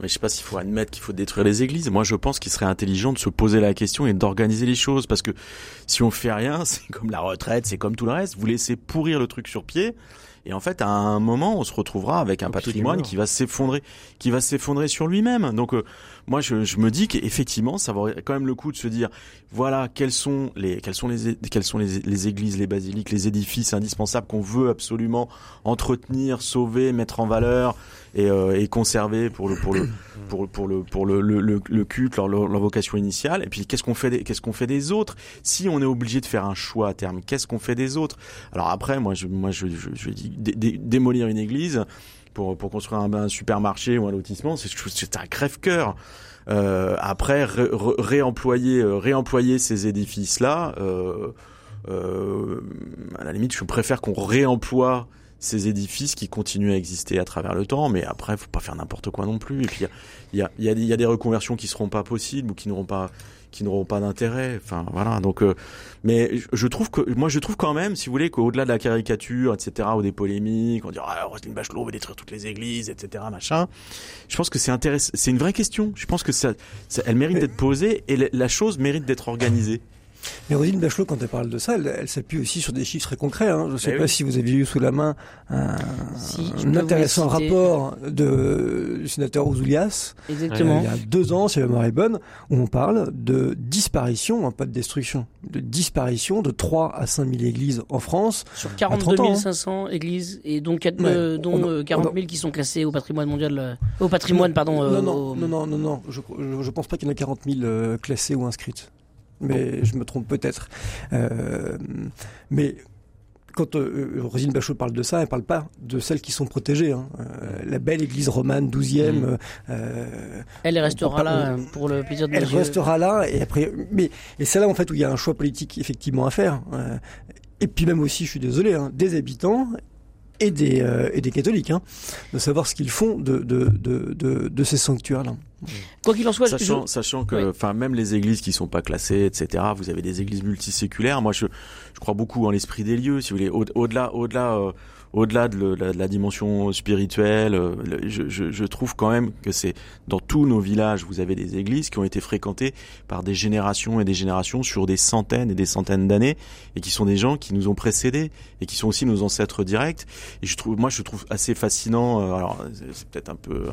Mais je sais pas s'il faut admettre qu'il faut détruire les églises. Moi, je pense qu'il serait intelligent de se poser la question et d'organiser les choses, parce que si on fait rien, c'est comme la retraite, c'est comme tout le reste. Vous laissez pourrir le truc sur pied. Et en fait, à un moment, on se retrouvera avec un patrimoine qui va s'effondrer, qui va s'effondrer sur lui-même. Donc, euh, moi, je, je, me dis qu'effectivement, ça vaut quand même le coup de se dire, voilà, quelles sont les, quelles sont les, quelles sont les, églises, les basiliques, les édifices indispensables qu'on veut absolument entretenir, sauver, mettre en valeur et, euh, et conserver pour le, pour le, pour, le, pour le, le, culte, leur, vocation initiale. Et puis, qu'est-ce qu'on fait, qu'est-ce qu'on fait des autres? Si on est obligé de faire un choix à terme, qu'est-ce qu'on fait des autres? Alors après, moi, je, moi, je, je, je dis démolir une église pour, pour construire un, supermarché ou un lotissement, c'est un crève-cœur. Euh, après, réemployer, euh, réemployer ces édifices-là, euh, à la limite, je préfère qu'on réemploie ces édifices qui continuent à exister à travers le temps, mais après, faut pas faire n'importe quoi non plus. Et puis, il y a, y, y a des reconversions qui seront pas possibles ou qui n'auront pas qui n'auront pas d'intérêt. Enfin voilà. Donc, euh, mais je trouve que moi je trouve quand même, si vous voulez, qu'au-delà de la caricature, etc., ou des polémiques, on dit ah Roselyne Bachelot veut détruire toutes les églises, etc., machin. Je pense que c'est intéressant. C'est une vraie question. Je pense que ça, ça elle mérite d'être posée et la chose mérite d'être organisée. Mais Rosine Bachelot, quand elle parle de ça, elle, s'appuie aussi sur des chiffres très concrets. Hein. Je ne sais eh pas si vous avez eu sous la main un, intéressant rapport de, du sénateur Ouzoulias. Exactement. il y a deux ans, si la mémoire est bonne, où on parle de disparition, hein, pas de destruction, de disparition de 3 à 5 000 églises en France. Sur 42 500 églises, et dont, 4, euh, dont 40 000 euh, qui sont classées au patrimoine mondial, euh, au patrimoine, pardon. Non, non, non, non, non, non, je, je, pense pas qu'il y en a 40 000 classées ou inscrites mais je me trompe peut-être. Euh, mais quand euh, Rosine Bachot parle de ça, elle parle pas de celles qui sont protégées. Hein. Euh, la belle église romane 12e. Mm. Euh, elle restera là pour le plaisir de Elle restera là et après, mais et c'est là en fait où il y a un choix politique effectivement à faire. et puis même aussi, je suis désolé, hein, des habitants et des, euh, et des catholiques, hein, de savoir ce qu'ils font de, de, de, de, de ces sanctuaires-là. Quoi qu'il en soit, sachant, sachant que, enfin, même les églises qui sont pas classées, etc. Vous avez des églises multiséculaires. Moi, je, je crois beaucoup en l'esprit des lieux. Si vous voulez, au-delà, au-delà. Euh, au-delà de, la, dimension spirituelle, euh, je, trouve quand même que c'est dans tous nos villages, vous avez des églises qui ont été fréquentées par des générations et des générations sur des centaines et des centaines d'années, et qui sont des gens qui nous ont précédés et qui sont aussi nos ancêtres directs. Et je trouve, moi, je trouve assez fascinant. Euh, alors, c'est peut-être un peu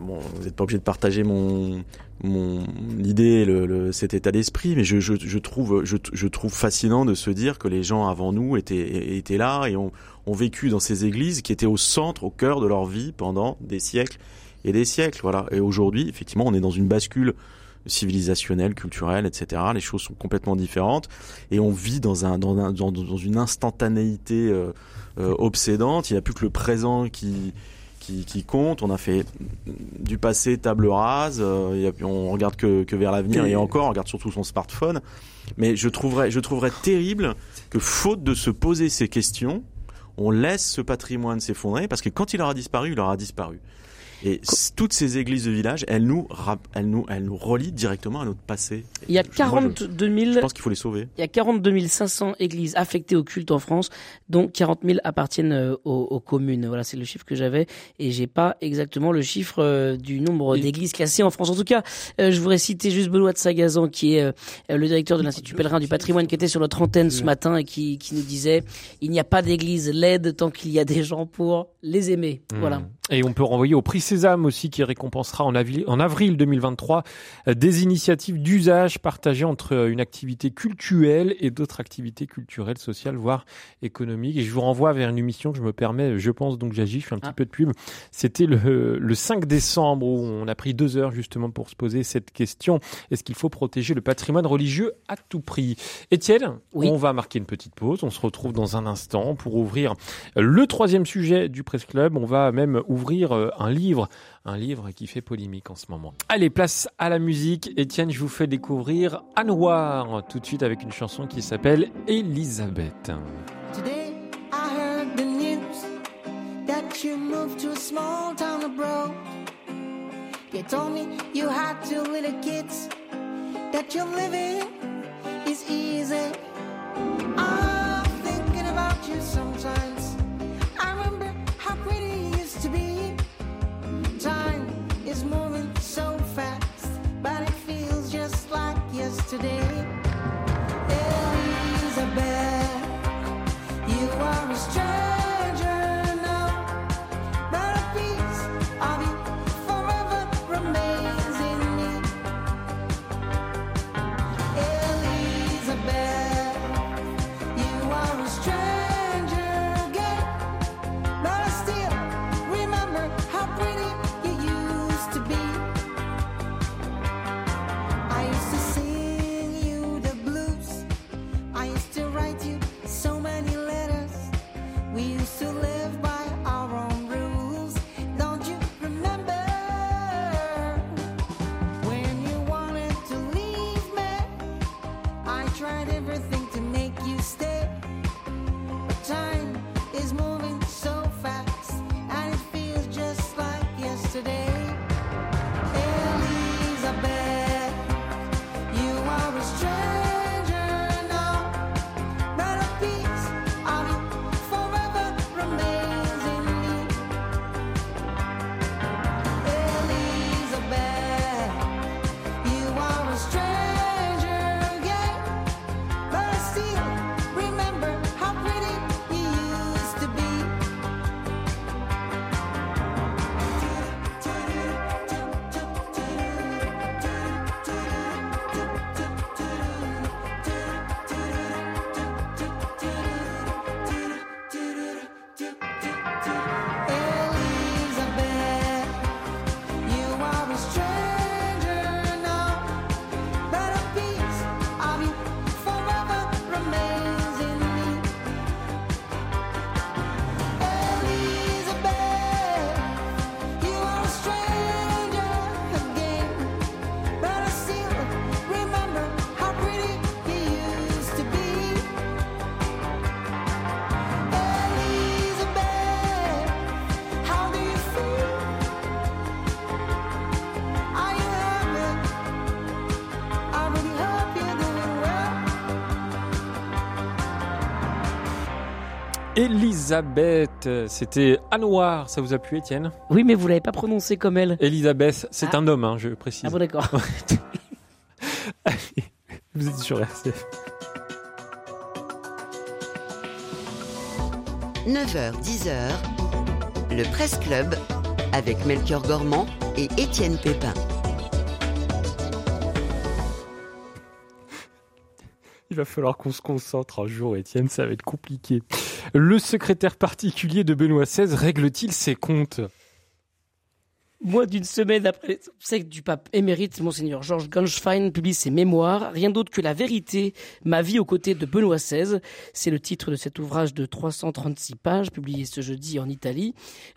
vous n'êtes pas obligé de partager mon mon idée, cet état d'esprit, mais je, je, trouve je, trouve fascinant de se dire que les gens avant nous étaient étaient là et ont, vécu dans ces églises qui étaient au centre, au cœur de leur vie pendant des siècles et des siècles. Voilà. Et aujourd'hui, effectivement, on est dans une bascule civilisationnelle, culturelle, etc. Les choses sont complètement différentes et on vit dans un dans, un, dans une instantanéité euh, euh, obsédante. Il n'y a plus que le présent qui qui, compte. On a fait du passé table rase. Euh, on regarde que, que vers l'avenir et encore, on regarde surtout son smartphone. Mais je trouverais, je trouverais terrible que faute de se poser ces questions, on laisse ce patrimoine s'effondrer parce que quand il aura disparu, il aura disparu. Et toutes ces églises de village, elles nous, elles nous, elles nous relient directement à notre passé. Il y a 42 000. Je pense qu'il faut les sauver. Il y a 42 500 églises affectées au culte en France, dont 40 000 appartiennent euh, aux, communes. Voilà, c'est le chiffre que j'avais, et j'ai pas exactement le chiffre euh, du nombre d'églises classées en France. En tout cas, euh, je voudrais citer juste Benoît de Sagazan, qui est le directeur de l'Institut Pèlerin du Patrimoine, qui était sur notre antenne ce matin et qui, qui nous disait il n'y a pas d'église laide tant qu'il y a des gens pour les aimer. Voilà. Et on peut renvoyer au prix Sésame aussi qui récompensera en avril, en avril 2023 des initiatives d'usage partagées entre une activité culturelle et d'autres activités culturelles, sociales, voire économiques. Et je vous renvoie vers une émission que je me permets, je pense donc j'agis, je fais un petit ah. peu de pub. C'était le, le 5 décembre où on a pris deux heures justement pour se poser cette question. Est-ce qu'il faut protéger le patrimoine religieux à tout prix? Étienne, on va marquer une petite pause. On se retrouve dans un instant pour ouvrir le troisième sujet du Presse Club. On va même ouvrir euh, un livre, un livre qui fait polémique en ce moment. Allez, place à la musique. Étienne, je vous fais découvrir À Noir tout de suite avec une chanson qui s'appelle Elisabeth. Today, I heard the news that you moved to a small town abroad. You told me you had two little kids, that you're living is easy. I'm thinking about you sometimes. Yesterday. Elisabeth, c'était Anouar, ça vous a plu Étienne Oui, mais vous l'avez pas prononcé comme elle. Elisabeth, c'est ah. un homme, hein, je précise. Ah bon, d'accord. vous êtes sur RCF. 9h, 10h, le Presse Club avec Melchior Gormand et Étienne Pépin. Va falloir qu'on se concentre un jour, Étienne, ça va être compliqué. Le secrétaire particulier de Benoît XVI règle-t-il ses comptes? Moins d'une semaine après le du pape émérite, Monseigneur Georges Ganschwein publie ses mémoires, rien d'autre que la vérité, ma vie aux côtés de Benoît XVI. C'est le titre de cet ouvrage de 336 pages, publié ce jeudi en Italie.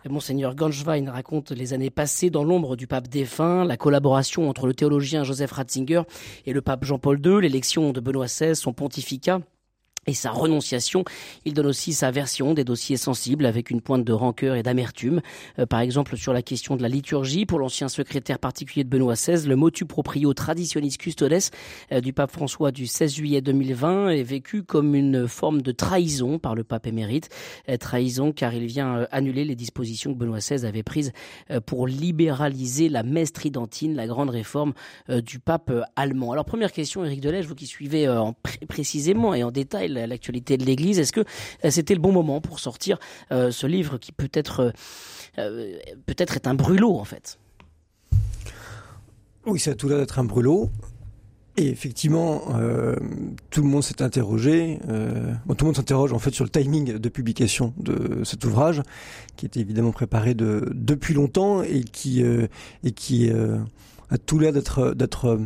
Monseigneur Ganschwein raconte les années passées dans l'ombre du pape défunt, la collaboration entre le théologien Joseph Ratzinger et le pape Jean-Paul II, l'élection de Benoît XVI, son pontificat et sa renonciation. Il donne aussi sa version des dossiers sensibles avec une pointe de rancœur et d'amertume. Euh, par exemple, sur la question de la liturgie, pour l'ancien secrétaire particulier de Benoît XVI, le motu proprio traditionis custodes euh, du pape François du 16 juillet 2020 est vécu comme une forme de trahison par le pape émérite. Euh, trahison car il vient annuler les dispositions que Benoît XVI avait prises pour libéraliser la messe tridentine, la grande réforme du pape allemand. Alors première question, Éric Delège, vous qui suivez en précisément et en détail l'actualité de l'Église. Est-ce que c'était le bon moment pour sortir ce livre qui peut-être peut-être est un brûlot en fait? Oui, ça a tout l'air d'être un brûlot. Et effectivement, euh, tout le monde s'est interrogé. Euh, tout le monde s'interroge en fait sur le timing de publication de cet ouvrage, qui était évidemment préparé de, depuis longtemps et qui euh, et qui euh, a tout l'air d'être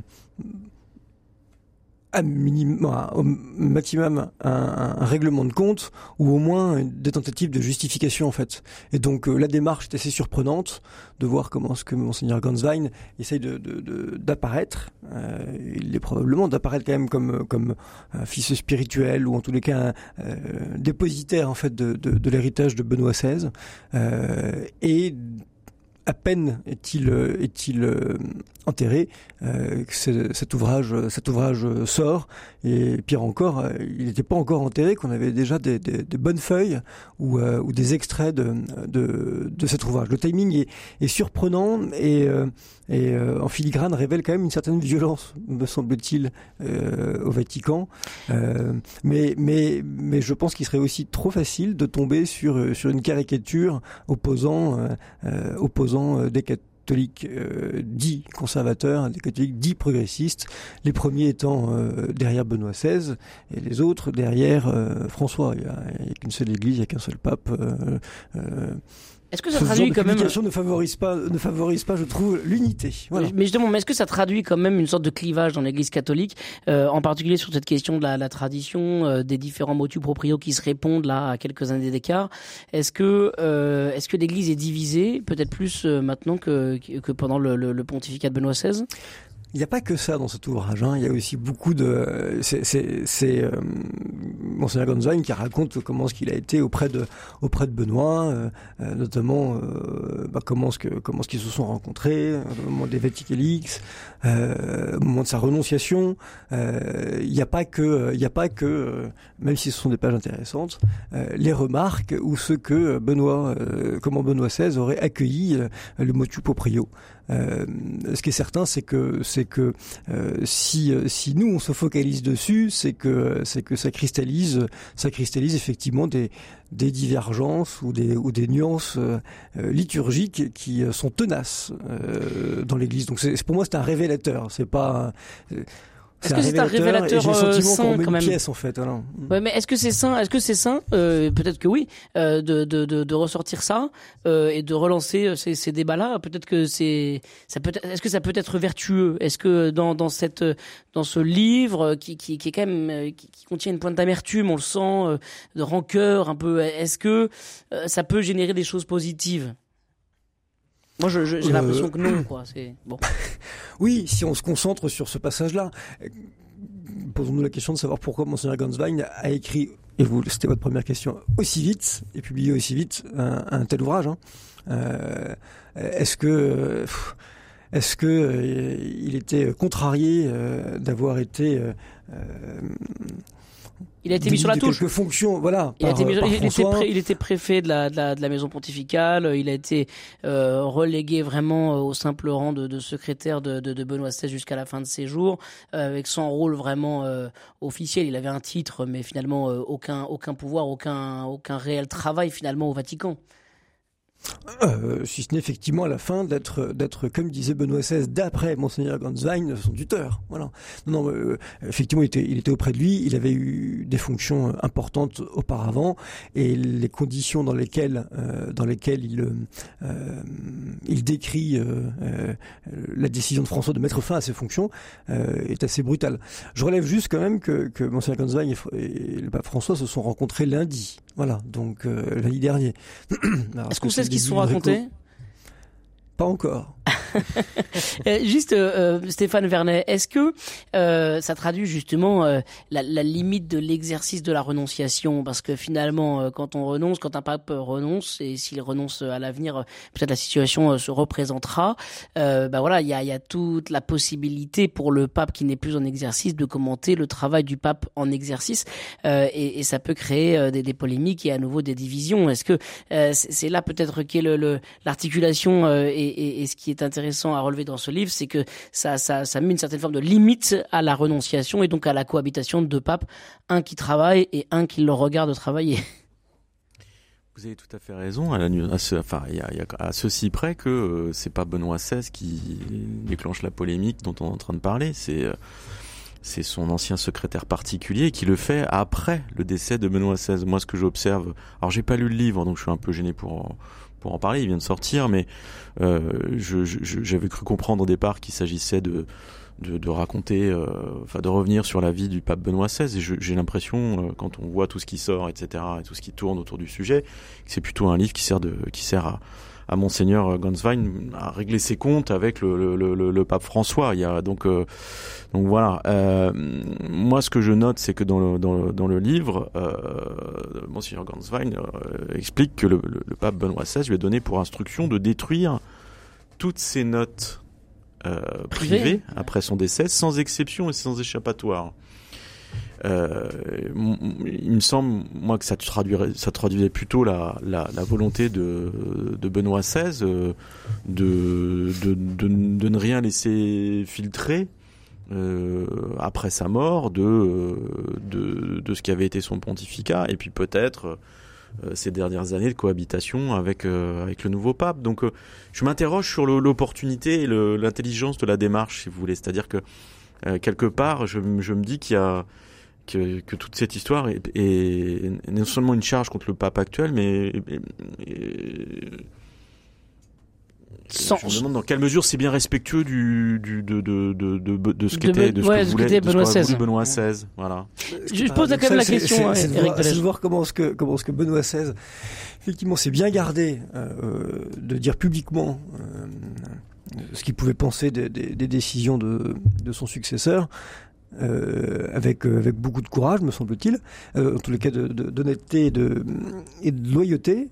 d'être minimum, au maximum un, règlement de compte ou au moins des tentatives de justification en fait. Et donc euh, la démarche est assez surprenante de voir comment ce que monseigneur Ganswein essaye de, d'apparaître. Euh, il est probablement d'apparaître quand même comme comme un fils spirituel ou en tous les cas un euh, dépositaire en fait de, de l'héritage de Benoît XVI et à peine est-il euh, est-il euh, enterré euh, cet ouvrage cet ouvrage sort. Et pire encore il n'était pas encore enterré qu'on avait déjà des, bonnes feuilles ou, ou des extraits de, de, de cet ouvrage. Le timing est, est surprenant et, et en filigrane révèle quand même une certaine violence me semble-t-il au Vatican mais mais mais je pense qu'il serait aussi trop facile de tomber sur sur une caricature opposant opposant euh, des catholiques euh, dits conservateurs, des catholiques dits progressistes, les premiers étant euh, derrière Benoît XVI et les autres derrière François. Il n'y a, qu'une seule église, il n'y a qu'un seul pape. Est-ce que ça Ce traduit quand même ne favorise pas, ne favorise pas, je trouve, l'unité. Voilà. Mais justement, mais est-ce que ça traduit quand même une sorte de clivage dans l'Église catholique, euh, en particulier sur cette question de la, la tradition, euh, des différents motus proprios qui se répondent là à quelques années d'écart? Est-ce que, euh, est-ce que l'Église est divisée, peut-être plus euh, maintenant que, que pendant le, le, le pontificat de Benoît XVI il n'y a pas que ça dans cet ouvrage. Hein. Il y a aussi beaucoup de. C'est euh, Monseigneur qui raconte comment ce qu'il a été auprès de auprès de Benoît, euh, euh notamment euh, bah, comment ce comment ce qu'ils se sont rencontrés au moment des Vaticanix, au moment de sa renonciation. Il n'y a pas que il n'y a pas que même si ce sont des pages intéressantes, les remarques ou ce que Benoît comment Benoît XVI aurait accueilli le motu proprio. Euh, ce qui est certain, c'est que c'est que euh, si si nous on se focalise dessus, c'est que c'est que ça cristallise ça cristallise effectivement des des divergences ou des ou des nuances euh, liturgiques qui sont tenaces dans l'Église. Donc c'est pour moi c'est un révélateur. C'est pas est-ce que c'est un révélateur euh, sain quand même pièce, en fait, Ouais, mais est-ce que c'est sain Est-ce que c'est sain euh, Peut-être que oui, euh, de, de, de, de, ressortir ça euh, et de relancer euh, ces, ces débats-là? Peut-être que c'est ça peut. Est-ce que ça peut être vertueux? Est-ce que dans, dans cette dans ce livre qui, qui, qui est quand même qui, qui contient une pointe d'amertume, on le sent, de rancœur un peu. Est-ce que ça peut générer des choses positives? Moi, j'ai je, l'impression que non, quoi. C'est bon. oui, si on se concentre sur ce passage-là, posons-nous la question de savoir pourquoi Monseigneur Ganswein a écrit, et vous, c'était votre première question, aussi vite et publié aussi vite un, un tel ouvrage. Hein. Euh, est-ce que est-ce que euh, il était contrarié euh, d'avoir été euh, il a été mis sur la touche. voilà. Il, était préfet de la, de la, de la maison pontificale. Il a été euh, relégué vraiment euh, au simple rang de, de secrétaire de, Benoît XVI jusqu'à la fin de ses jours, euh, avec son rôle vraiment euh, officiel. Il avait un titre, mais finalement aucun aucun pouvoir, aucun aucun réel travail finalement au Vatican. Euh, si ce n'est effectivement à la fin d'être, d'être comme disait Benoît XVI, d'après Monseigneur Ganswein, son tuteur. Voilà. Non, non euh, effectivement, il était, il était auprès de lui, il avait eu des fonctions importantes auparavant, et les conditions dans lesquelles, euh, dans lesquelles il, euh, il décrit la décision de François de mettre fin à ses fonctions est assez brutale. Je relève juste quand même que, que Monseigneur Ganswein et, le pape François se sont rencontrés lundi. Voilà, donc lundi dernier. Est-ce qu'on sait ce qu'ils se sont racontés? Pas encore. Euh, juste, euh, euh, Stéphane Vernet, est-ce que euh, ça traduit justement la, la, limite de l'exercice de la renonciation? Parce que finalement, quand on renonce, quand un pape renonce, et s'il renonce à l'avenir, peut-être la situation se représentera. bah voilà, il y a, y a toute la possibilité pour le pape qui n'est plus en exercice de commenter le travail du pape en exercice, et, et, ça peut créer des, des, polémiques et à nouveau des divisions. Est-ce que c'est là peut-être qu'est l'articulation le, et, et, et, ce qui est intéressant à relever dans ce livre, c'est que ça, ça, ça met une certaine forme de limite à la renonciation et donc à la cohabitation de deux papes, un qui travaille et un qui le regarde travailler. Vous avez tout à fait raison. À ceci près que euh, c'est pas Benoît XVI qui déclenche la polémique dont on est en train de parler. C'est euh, c'est son ancien secrétaire particulier qui le fait après le décès de Benoît XVI. Moi, ce que j'observe, alors j'ai pas lu le livre, donc je suis un peu gêné pour pour en parler. Il vient de sortir, mais euh, j'avais cru comprendre au départ qu'il s'agissait de de, de, raconter, euh, enfin de revenir sur la vie du pape Benoît XVI. Et j'ai l'impression, euh, quand on voit tout ce qui sort, etc., et tout ce qui tourne autour du sujet, que c'est plutôt un livre qui sert de, qui sert à, à monseigneur Ganswein à régler ses comptes avec le, le, le, le pape François. Il y a donc euh, donc voilà. Euh, moi, ce que je note, c'est que dans le dans le, dans le livre, euh, monseigneur Ganswein explique que le, pape Benoît XVI lui a donné pour instruction de détruire toutes ses notes euh, privé après son décès, sans exception et sans échappatoire. Euh, il me semble, moi, que ça traduisait plutôt la, volonté de, Benoît XVI euh, de, ne rien laisser filtrer euh, après sa mort de, ce qui avait été son pontificat, et puis peut-être ces dernières années de cohabitation avec le nouveau pape. Donc je m'interroge sur l'opportunité et l'intelligence de la démarche, si vous voulez. C'est-à-dire que quelque part, je me dis qu'il y a que, que, toute cette histoire est, est, non seulement une charge contre le pape actuel, mais sans... Je me demande dans quelle mesure c'est bien respectueux du, du de, de, de, de, de ce qu'était de ce ouais, que voulait Benoît XVI. Benoît XVI. Voilà. Je, je pose quand même la question. C'est de, voir, de voir comment ce que comment ce que Benoît XVI effectivement s'est bien gardé euh, de dire publiquement euh, ce qu'il pouvait penser des, des, des, décisions de, de son successeur. Euh, avec avec beaucoup de courage, me semble-t-il, euh, en tous les cas d'honnêteté de, de, et de loyauté,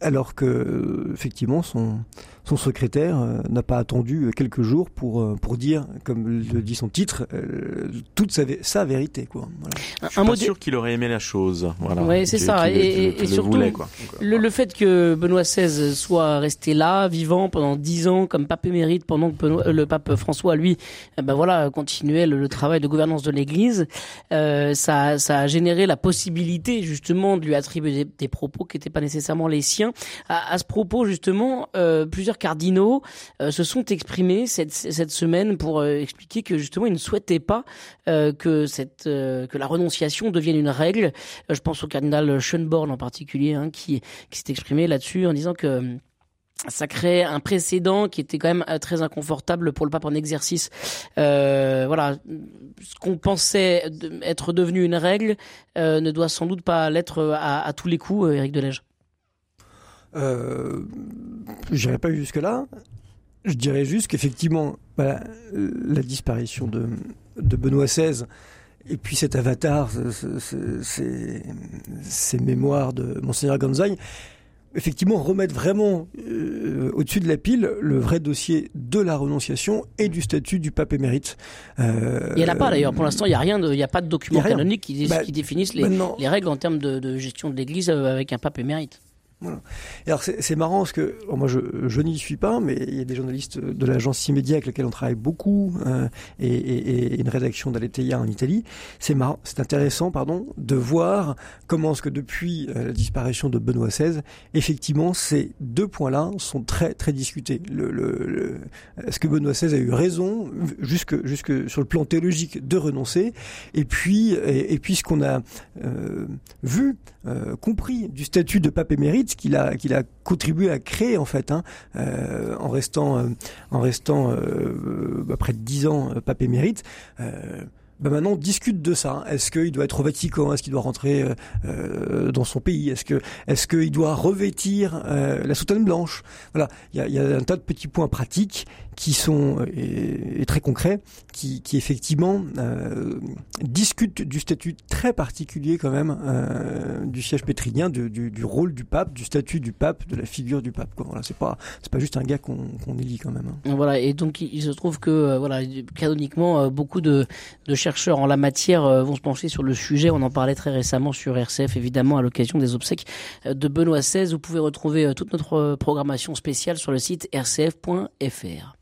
alors que effectivement son son secrétaire euh, n'a pas attendu quelques jours pour euh, pour dire, comme le dit son titre, euh, toute sa, sa vérité quoi. Voilà. Je suis un pas sûr qu'il aurait aimé la chose. Voilà. Oui, c'est ça. et, et, et surtout, voulait, quoi. le, le, fait que Benoît XVI soit resté là, vivant pendant dix ans comme pape émérite, pendant que Benoît, le pape François, lui, eh ben voilà, continuait le, le travail de gouvernance de l'Église, euh, ça, ça a généré la possibilité justement de lui attribuer des, des propos qui n'étaient pas nécessairement les siens. À, à ce propos, justement, euh, plusieurs cardinaux euh, se sont exprimés cette, semaine pour euh, expliquer que justement ils ne souhaitaient pas euh, que cette que la renonciation devienne une règle. je pense au cardinal Schönborn en particulier, hein, qui s'est exprimé là-dessus en disant que ça crée un précédent qui était quand même très inconfortable pour le pape en exercice. Voilà, ce qu'on pensait être devenu une règle ne doit sans doute pas l'être à, à, tous les coups, Éric Delège. Euh, je n'irai pas jusque-là. Je dirais juste qu'effectivement, bah, la disparition de, de Benoît XVI et puis cet avatar, ces mémoires de Monseigneur Gonzague, effectivement remettre vraiment euh, au-dessus de la pile le vrai dossier de la renonciation et du statut du pape émérite. Euh, il n'y en a pas d'ailleurs, pour l'instant il n'y a rien, il n'y a pas de document canonique qui, bah, qui définissent les, les, règles en termes de, de gestion de l'Église avec un pape émérite. Voilà. Et alors c'est marrant parce que moi je, je n'y suis pas, mais il y a des journalistes de l'agence Immédia avec lesquels on travaille beaucoup euh, et, et, et, une rédaction d'Aleteia en Italie. C'est marrant, c'est intéressant, pardon, de voir comment ce que depuis euh, la disparition de Benoît XVI, effectivement ces deux points-là sont très très discutés. Le, le, le est-ce que Benoît XVI a eu raison jusque jusque sur le plan théologique de renoncer? Et puis et, et puis ce qu'on a euh, vu, euh, compris du statut de pape émérite qu'il a qu'il a contribué à créer en fait, hein, euh, en restant euh, en restant euh, bah, près de dix ans pape émérite. Ben maintenant, on discute de ça. Est-ce qu'il doit être au Vatican? Est-ce qu'il doit rentrer euh, dans son pays? Est-ce que est-ce qu'il doit revêtir euh, la soutane blanche? Voilà, il y a, y a, un tas de petits points pratiques qui sont et très concrets, qui, effectivement euh, discute du statut très particulier quand même du siège pétrinien, du, rôle du pape, du statut du pape, de la figure du pape. Quoi. Voilà, c'est pas c'est pas juste un gars qu'on élit quand même. Hein. Voilà, et donc il, se trouve que voilà, canoniquement, beaucoup de chercheurs en la matière vont se pencher sur le sujet. On en parlait très récemment sur RCF, évidemment, à l'occasion des obsèques de Benoît XVI. Vous pouvez retrouver toute notre programmation spéciale sur le site rcf.fr.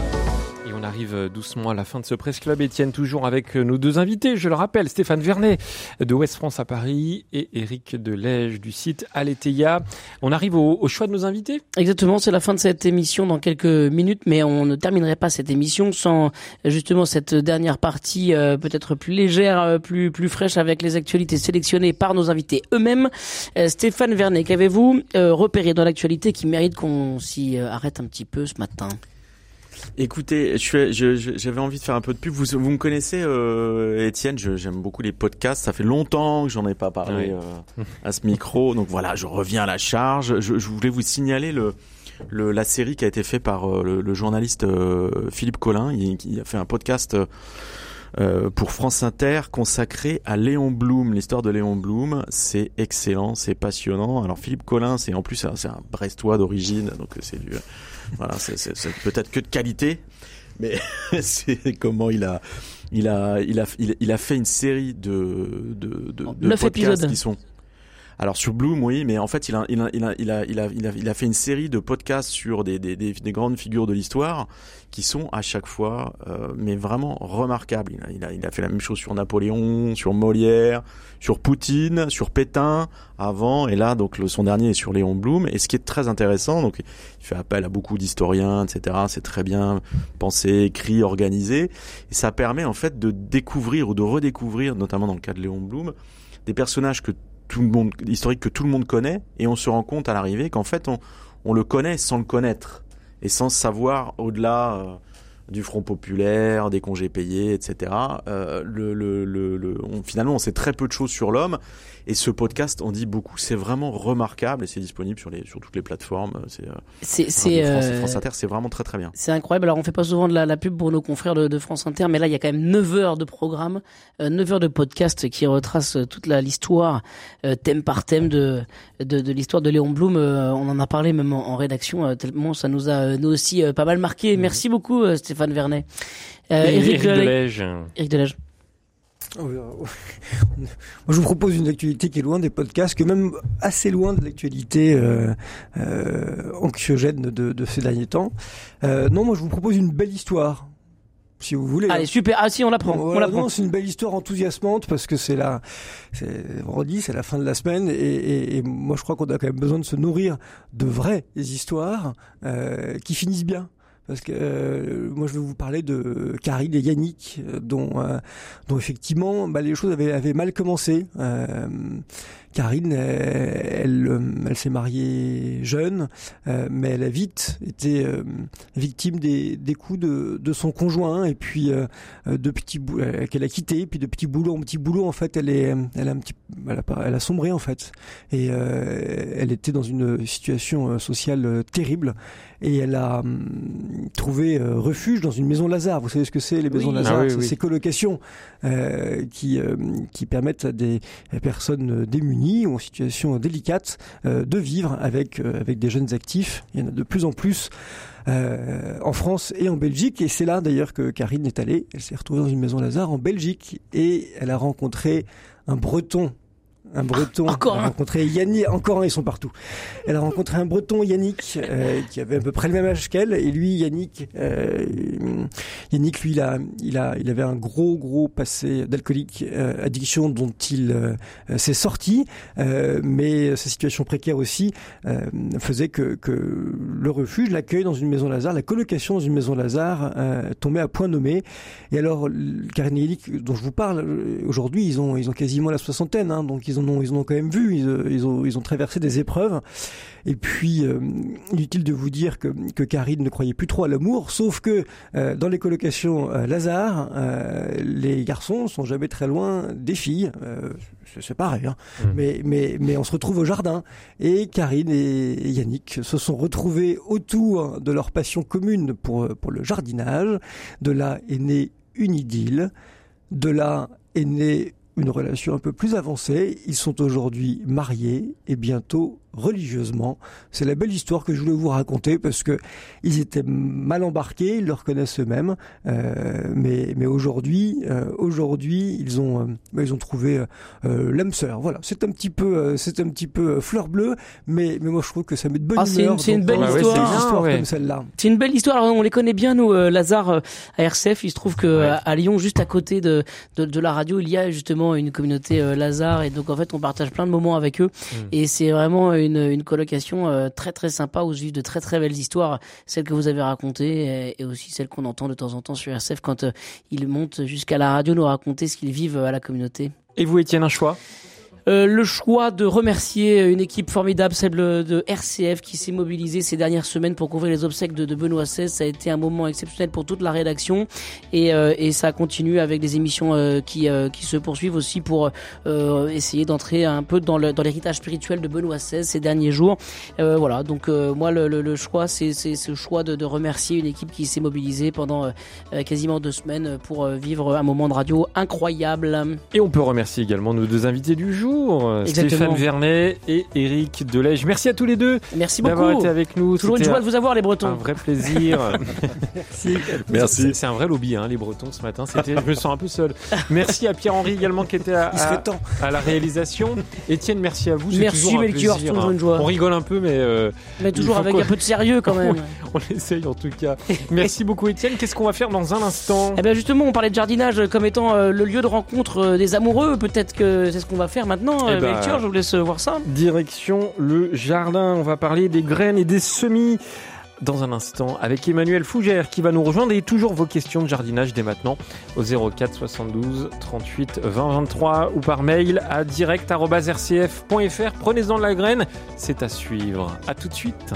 arrive euh, doucement à la fin de ce Presse Club. Étienne, toujours avec euh, nos deux invités, je le rappelle, Stéphane Vernet de Ouest France à Paris et Eric Delège du site Aletheia. On arrive au, choix de nos invités? Exactement, c'est la fin de cette émission dans quelques minutes, mais on ne terminerait pas cette émission sans justement cette dernière partie euh, peut-être plus légère, plus, plus fraîche avec les actualités sélectionnées par nos invités eux-mêmes. Stéphane Vernet, qu'avez-vous repéré dans l'actualité qui mérite qu'on s'y arrête un petit peu ce matin? Écoutez, j'avais je, envie de faire un peu de pub. Vous, vous me connaissez, euh, Étienne, j'aime beaucoup les podcasts. Ça fait longtemps que j'en ai pas parlé euh, à ce micro. Donc voilà, je reviens à la charge. Je, je voulais vous signaler le, le, la série qui a été faite par euh, le, journaliste euh, Philippe Collin. Il, il, a fait un podcast euh, pour France Inter consacré à Léon Blum, l'histoire de Léon Blum. C'est excellent, c'est passionnant. Alors Philippe Collin, c'est en plus c'est un Brestois d'origine, donc c'est du voilà, c'est peut-être que de qualité, mais c'est comment il a il a il a il, a fait une série de de de, de podcasts épisodes. qui sont alors sur Bloom, oui, mais en fait, il a, il a, il a, il a, il a, il a, fait une série de podcasts sur des, des, des, des grandes figures de l'histoire qui sont à chaque fois, euh, mais vraiment remarquables. Il a, il a, il, a, fait la même chose sur Napoléon, sur Molière, sur Poutine, sur Pétain avant, et là, donc le, son dernier est sur Léon Blum. Et ce qui est très intéressant, donc il fait appel à beaucoup d'historiens, etc. C'est très bien pensé, écrit, organisé, et ça permet en fait de découvrir ou de redécouvrir, notamment dans le cas de Léon Blum, des personnages que tout le monde, historique que tout le monde connaît, et on se rend compte à l'arrivée qu'en fait on, on le connaît sans le connaître et sans savoir au-delà euh, du Front populaire, des congés payés, etc. Euh, le, le, le, finalement, on sait très peu de choses sur l'homme. Et ce podcast on dit beaucoup. C'est vraiment remarquable et c'est disponible sur, les, sur toutes les plateformes. C'est, euh, c'est, c'est France, euh, France, Inter, c'est vraiment très très bien. C'est incroyable. Alors on fait pas souvent de la, la pub pour nos confrères de, de, France Inter, mais là il y a quand même 9 heures de programme, euh, 9 heures de podcast qui retrace toute la, l'histoire, euh, thème par thème de, de, de l'histoire de Léon Blum. on en a parlé même en, rédaction, tellement ça nous a nous aussi pas mal marqué. Mhm. Merci beaucoup Stéphane Vernet. Eric, Eric Delège. Eric Delège. Oh, Moi, je vous propose une actualité qui est loin des podcasts, qui est même assez loin de l'actualité euh, euh, anxiogène de, de, ces derniers temps. Euh, non, moi, je vous propose une belle histoire. Si vous voulez. Allez, super. Ah, si, on l'apprend. on l'apprend. C'est une belle histoire enthousiasmante parce que c'est la, c'est vendredi, c'est la fin de la semaine et, et, et moi, je crois qu'on a quand même besoin de se nourrir de vraies histoires euh, qui finissent bien parce que euh, moi je vais vous parler de Karine et Yannick, euh, dont, euh, dont effectivement bah, les choses avaient, mal commencé. Karine, elle, elle, s'est mariée jeune, mais elle a vite été victime des, des coups de, de, son conjoint. Et puis de petits qu'elle a quitté, puis de petits boulots en petits boulots en fait, elle est, elle a un petit, elle a sombré en fait, et elle était dans une situation sociale terrible et elle a hum, trouvé euh, refuge dans une maison Lazare. Vous savez ce que c'est les maisons Lazare? Ah C'est ces colocations euh, qui euh, qui permettent à des personnes démunies ou en situation délicate de vivre avec avec des jeunes actifs. Il y en a de plus en plus. en France et en Belgique. Et c'est là d'ailleurs que Karine est allée. Elle s'est retrouvée dans une maison Lazare en Belgique et elle a rencontré un breton un breton. Encore elle a rencontré Yannick, encore un, ils sont partout. Elle a rencontré un breton, Yannick, euh, qui avait à peu près le même âge qu'elle. Et lui, Yannick, euh, Yannick, lui, il a, il a, il avait un gros, gros passé d'alcoolique, euh, addiction dont il s'est sorti. mais sa situation précaire aussi faisait que, que le refuge, l'accueil dans une maison Lazare, la colocation dans une maison Lazare tombait à point nommé. Et alors, Karine et Yannick, dont je vous parle aujourd'hui, ils ont, ils ont quasiment la soixantaine, hein, donc ils ont en ont, ils en ont quand même vu. Ils, ont, ils ont traversé des épreuves. Et puis, euh, inutile de vous dire que, que Karine ne croyait plus trop à l'amour, sauf que euh, dans les colocations euh, Lazare, les garçons sont jamais très loin des filles. c'est pareil, hein. Mmh. mais, mais, mais on se retrouve au jardin. Et Karine et Yannick se sont retrouvés autour de leur passion commune pour, pour le jardinage. De là est née une idylle. De là est née une relation un peu plus avancée. Ils sont aujourd'hui mariés et bientôt religieusement. C'est la belle histoire que je voulais vous raconter parce que ils étaient mal embarqués, ils le reconnaissent eux-mêmes, euh, mais mais aujourd'hui euh, aujourd'hui ils ont euh, ils ont trouvé euh, l'âme sœur. Voilà, c'est un petit peu c'est un petit peu fleur bleue, mais mais moi je trouve que ça met de bonne ah, humeur. C'est une, belle histoire, une histoire comme celle-là. C'est une belle histoire. on les connaît bien nous, Lazare à RCF. Il se trouve que à Lyon, juste à côté de, de, de la radio, il y a justement une communauté Lazare et donc en fait on partage plein de moments avec eux mmh. et c'est vraiment une, colocation euh, très très sympa où vivent de très très belles histoires, celles que vous avez racontées et, aussi celles qu'on entend de temps en temps sur RCF quand euh, ils montent jusqu'à la radio nous raconter ce qu'ils vivent à la communauté. Et vous, Étienne, un choix? Euh, le choix de remercier une équipe formidable, celle de RCF, qui s'est mobilisée ces dernières semaines pour couvrir les obsèques de, Benoît XVI. Ça a été un moment exceptionnel pour toute la rédaction et, euh, ça continue avec des émissions euh, qui, se poursuivent aussi pour essayer d'entrer un peu dans l'héritage spirituel de Benoît XVI ces derniers jours. voilà, donc moi le, choix, c'est ce choix de, remercier une équipe qui s'est mobilisée pendant quasiment deux semaines pour vivre un moment de radio incroyable. Et on peut remercier également nos deux invités du jour. Stéphane Vernet et Eric Delège. Merci à tous les deux. Merci beaucoup d'avoir été avec nous. Toujours une joie de vous avoir les Bretons. Un vrai plaisir. Merci. Merci. C'est un vrai lobby hein, les Bretons ce matin. C'était, je me sens un peu seul. Merci à Pierre-Henri également qui était à, à, la réalisation. Étienne, merci à vous. Merci Melchior, toujours une joie. On rigole un peu, mais euh, mais toujours avec un peu de sérieux quand même. on essaye en tout cas. Merci beaucoup Étienne. Qu'est-ce qu'on va faire dans un instant? Eh bien justement, on parlait de jardinage comme étant euh, le lieu de rencontre euh, des amoureux. Peut-être que c'est ce qu'on va faire maintenant maintenant, eh ben, je vous laisse voir ça. Direction le jardin, on va parler des graines et des semis dans un instant avec Emmanuel Fougère qui va nous rejoindre et toujours vos questions de jardinage dès maintenant au 04 72 38 20 23 ou par mail à direct.rcf.fr. Prenez-en de la graine, c'est à suivre. À tout de suite.